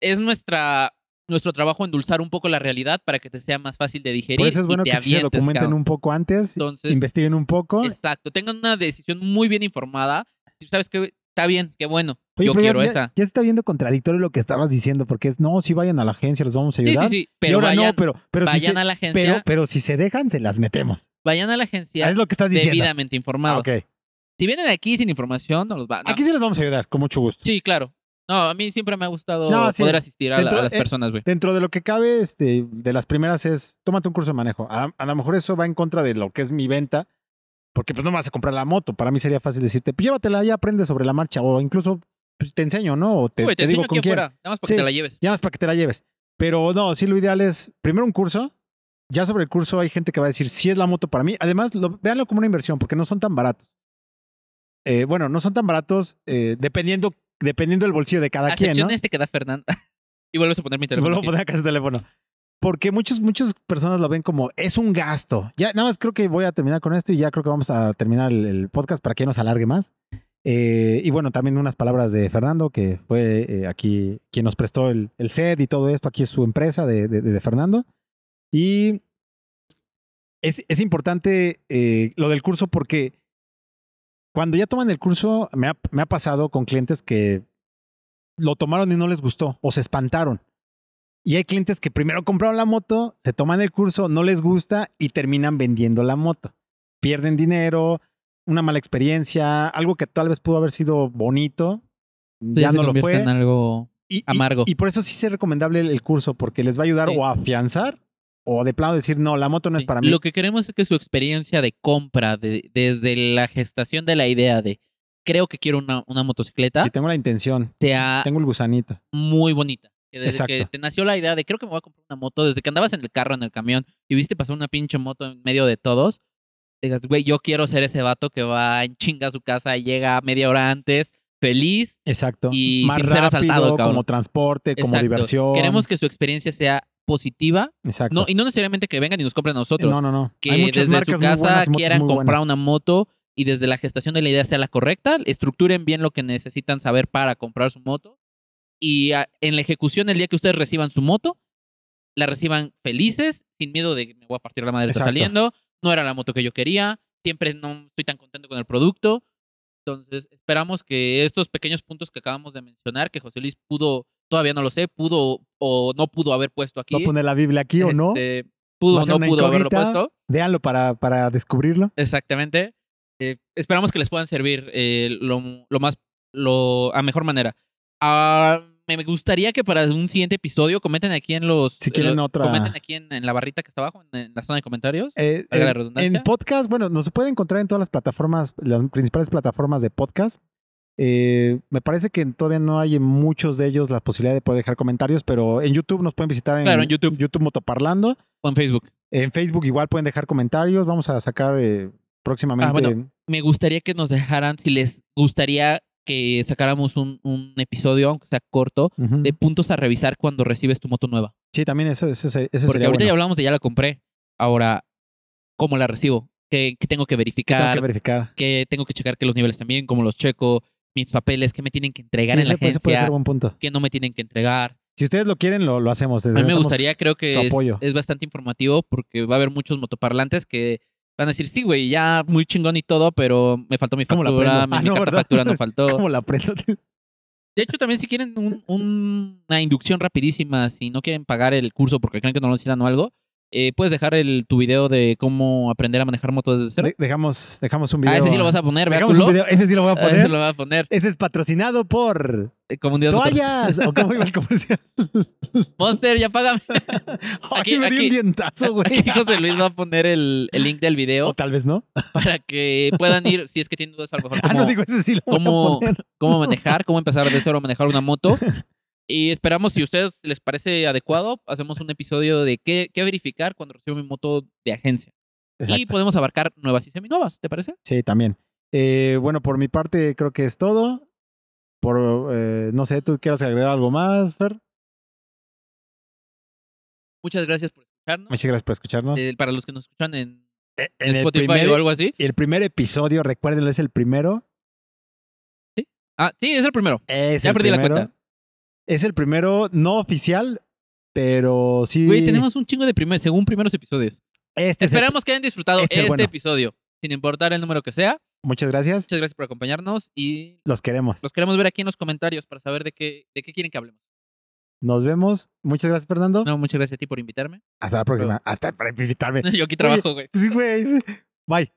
es nuestra nuestro trabajo endulzar un poco la realidad para que te sea más fácil de digerir. Por eso es y bueno te que sí se documenten cabrón. un poco antes, Entonces, investiguen un poco. Exacto, tengan una decisión muy bien informada. Si sabes que está bien, qué bueno. Oye, yo ya- quiero ya, esa. ya se está viendo contradictorio lo que estabas diciendo, porque es, no, si vayan a la agencia, los vamos a Sí, ayudar. sí, sí. y Pero ahora vayan, no, pero, pero, si vayan se, a la agencia, pero, pero si se dejan, se las metemos. vayan a la agencia Ah, es lo que estás diciendo. debidamente Ah, informados. ok. Si vienen aquí sin información, no los van. Aquí sí les vamos a ayudar, con mucho gusto. Sí, claro. No, a mí siempre me ha gustado No, sí. poder asistir a, la- Dentro- a las eh, personas, güey. Dentro de lo que cabe, este, de las primeras es, tómate un curso de manejo. A, a lo mejor eso va en contra de lo que es mi venta, porque pues no me vas a comprar la moto. Para mí sería fácil decirte, pues llévatela, ya aprendes sobre la marcha, o incluso pues, te enseño, ¿no? O te, te, te digo con quién. afuera, nada más para Sí. que te la lleves. Ya más para que te la lleves. Pero no, sí, lo ideal es primero un curso. Ya sobre el curso hay gente que va a decir si es la moto para mí. Además, lo, véanlo como una inversión porque no son tan baratos. Eh, bueno, no son tan baratos eh, dependiendo, dependiendo del bolsillo de cada A quien, ¿no? este que da Fernanda. y vuelves a poner mi teléfono. Vuelvo a poner acá ese teléfono. Porque muchos, muchas personas lo ven como es un gasto. Ya, nada más creo que voy a terminar con esto y ya creo que vamos a terminar el, el podcast para que no se alargue más. Eh, y bueno, también unas palabras de Fernando, que fue eh, aquí quien nos prestó el, el set y todo esto. Aquí es su empresa de, de- de Fernando. Y es, es importante eh, lo del curso porque cuando ya toman el curso, me ha, me ha pasado con clientes que lo tomaron y no les gustó o se espantaron. Y hay clientes que primero compraron la moto, se toman el curso, no les gusta y terminan vendiendo la moto. Pierden dinero, una mala experiencia, algo que tal vez pudo haber sido bonito, Sí, ya no lo fue. en algo... Y, amargo. Y, por eso sí es recomendable el, el curso, porque les va a ayudar Sí. o a afianzar o de plano decir, no, la moto no es para mí. Lo que queremos es que su experiencia de compra, de, desde la gestación de la idea de creo que quiero una, una motocicleta, Si tengo la intención, sea tengo el gusanito. muy bonita. Que desde que Exacto. te nació la idea de creo que me voy a comprar una moto, desde que andabas en el carro, en el camión, y viste pasar una pinche moto en medio de todos, digas, güey, yo quiero ser ese vato que va en chinga a su casa y llega media hora antes, feliz. Exacto. Y Más sin ser rápido, asaltado, cabrón. como transporte, como Exacto. diversión. Queremos que su experiencia sea positiva, Exacto. no, y no necesariamente que vengan y nos compren a nosotros. no, no, no. que Hay desde su casa buenas quieran comprar buenas. una moto y desde la gestación de la idea sea la correcta, estructuren bien lo que necesitan saber para comprar su moto y a- en la ejecución el día que ustedes reciban su moto, la reciban felices, sin miedo de que me voy a partir la madre está Exacto. saliendo, no era la moto que yo quería, siempre no estoy tan contento con el producto. Entonces, esperamos que estos pequeños puntos que acabamos de mencionar, que José Luis pudo, todavía no lo sé, pudo o no pudo haber puesto aquí. ¿Va a poner la Biblia aquí o no? este, Pudo o no pudo haberlo puesto. Véanlo para, para descubrirlo. Exactamente. Eh, esperamos que les puedan servir eh, lo, lo más, lo, a mejor manera. Ah, me gustaría que para un siguiente episodio comenten aquí en los... Si quieren eh, otra- Comenten aquí en, en la barrita que está abajo, en, en la zona de comentarios. Eh, la en- redundancia. En podcast, bueno, nos puede encontrar en todas las plataformas, las principales plataformas de podcast. Eh, me parece que todavía no hay en muchos de ellos la posibilidad de poder dejar comentarios, pero en YouTube nos pueden visitar en, Claro, en YouTube. YouTube Motoparlando. O en Facebook. En Facebook igual pueden dejar comentarios. Vamos a sacar eh, próximamente. Ah, bueno. Me gustaría que nos dejaran, si les gustaría que sacáramos un, un episodio, aunque sea corto, de puntos a revisar cuando recibes tu moto nueva. Sí, también eso, ese, ese Porque sería ahorita ya hablamos de ya la compré. Ahora, ¿cómo la recibo? ¿Qué, qué tengo que Tengo verificar? que verificar. que tengo que checar que los niveles también, como los checo, mis papeles, que me tienen que entregar Sí, en la ese puede ser agencia, buen punto. que no me tienen que entregar. Si ustedes lo quieren, lo, lo hacemos. A mí me gustaría, creo que es, es bastante informativo porque va a haber muchos motoparlantes que van a decir, sí, güey, ya muy chingón y todo, pero me faltó mi ¿Cómo la factura, mi, Ah, mi no, carta ¿verdad? factura no faltó. ¿Cómo la aprendo? De hecho, también si quieren un- un- una inducción rapidísima, si no quieren pagar el curso porque creen que no lo necesitan o algo, eh, puedes dejar el, tu video de cómo aprender a manejar moto desde cero. De- dejamos, dejamos un video. ah, ese sí lo vas a poner, ¿verdad, Dejamos un video. Ese sí lo voy a Ah, poner. Ese lo vas a poner. Ese es patrocinado por eh, Comunidad toallas. ¿O cómo iba el comercial? Monster, ya págame. Ay, Aquí- me di aquí- un dientazo, güey. Aquí José Luis va a poner el, el link del O video tal vez no. para que puedan ir, si es que tienen dudas a lo mejor, Ah, cómo, no digo, ese sí lo voy a cómo, poner. cómo manejar, cómo empezar de cero a manejar una moto. Y esperamos, si a ustedes les parece adecuado, hacemos un episodio de qué, qué verificar cuando recibo mi moto de agencia. Y podemos abarcar nuevas y seminuevas, ¿te parece? Sí, también. Eh, bueno, por mi parte creo que es todo. Por, eh, no sé, ¿tú quieres agregar algo más, Fer? Muchas gracias por escucharnos. Muchas gracias por escucharnos. Eh, para los que nos escuchan en, Eh, en en el Spotify primer, o algo así. el primer episodio, recuérdenlo, es el primero. Ah, sí, es el primero. Es Ya el perdí la primero. cuenta. Es el primero no oficial, pero sí. Güey, tenemos un chingo de primer, según primeros episodios. Este es el- Esperamos que hayan disfrutado este este bueno. episodio, sin importar el número que sea. Muchas gracias. Muchas gracias por acompañarnos y Los queremos. los queremos ver aquí en los comentarios para saber de qué, de qué quieren que hablemos. Nos vemos. Muchas gracias, Fernando. No, muchas gracias a ti por invitarme. Hasta la próxima. Hasta para invitarme. Yo aquí trabajo, güey. Sí, güey. Bye.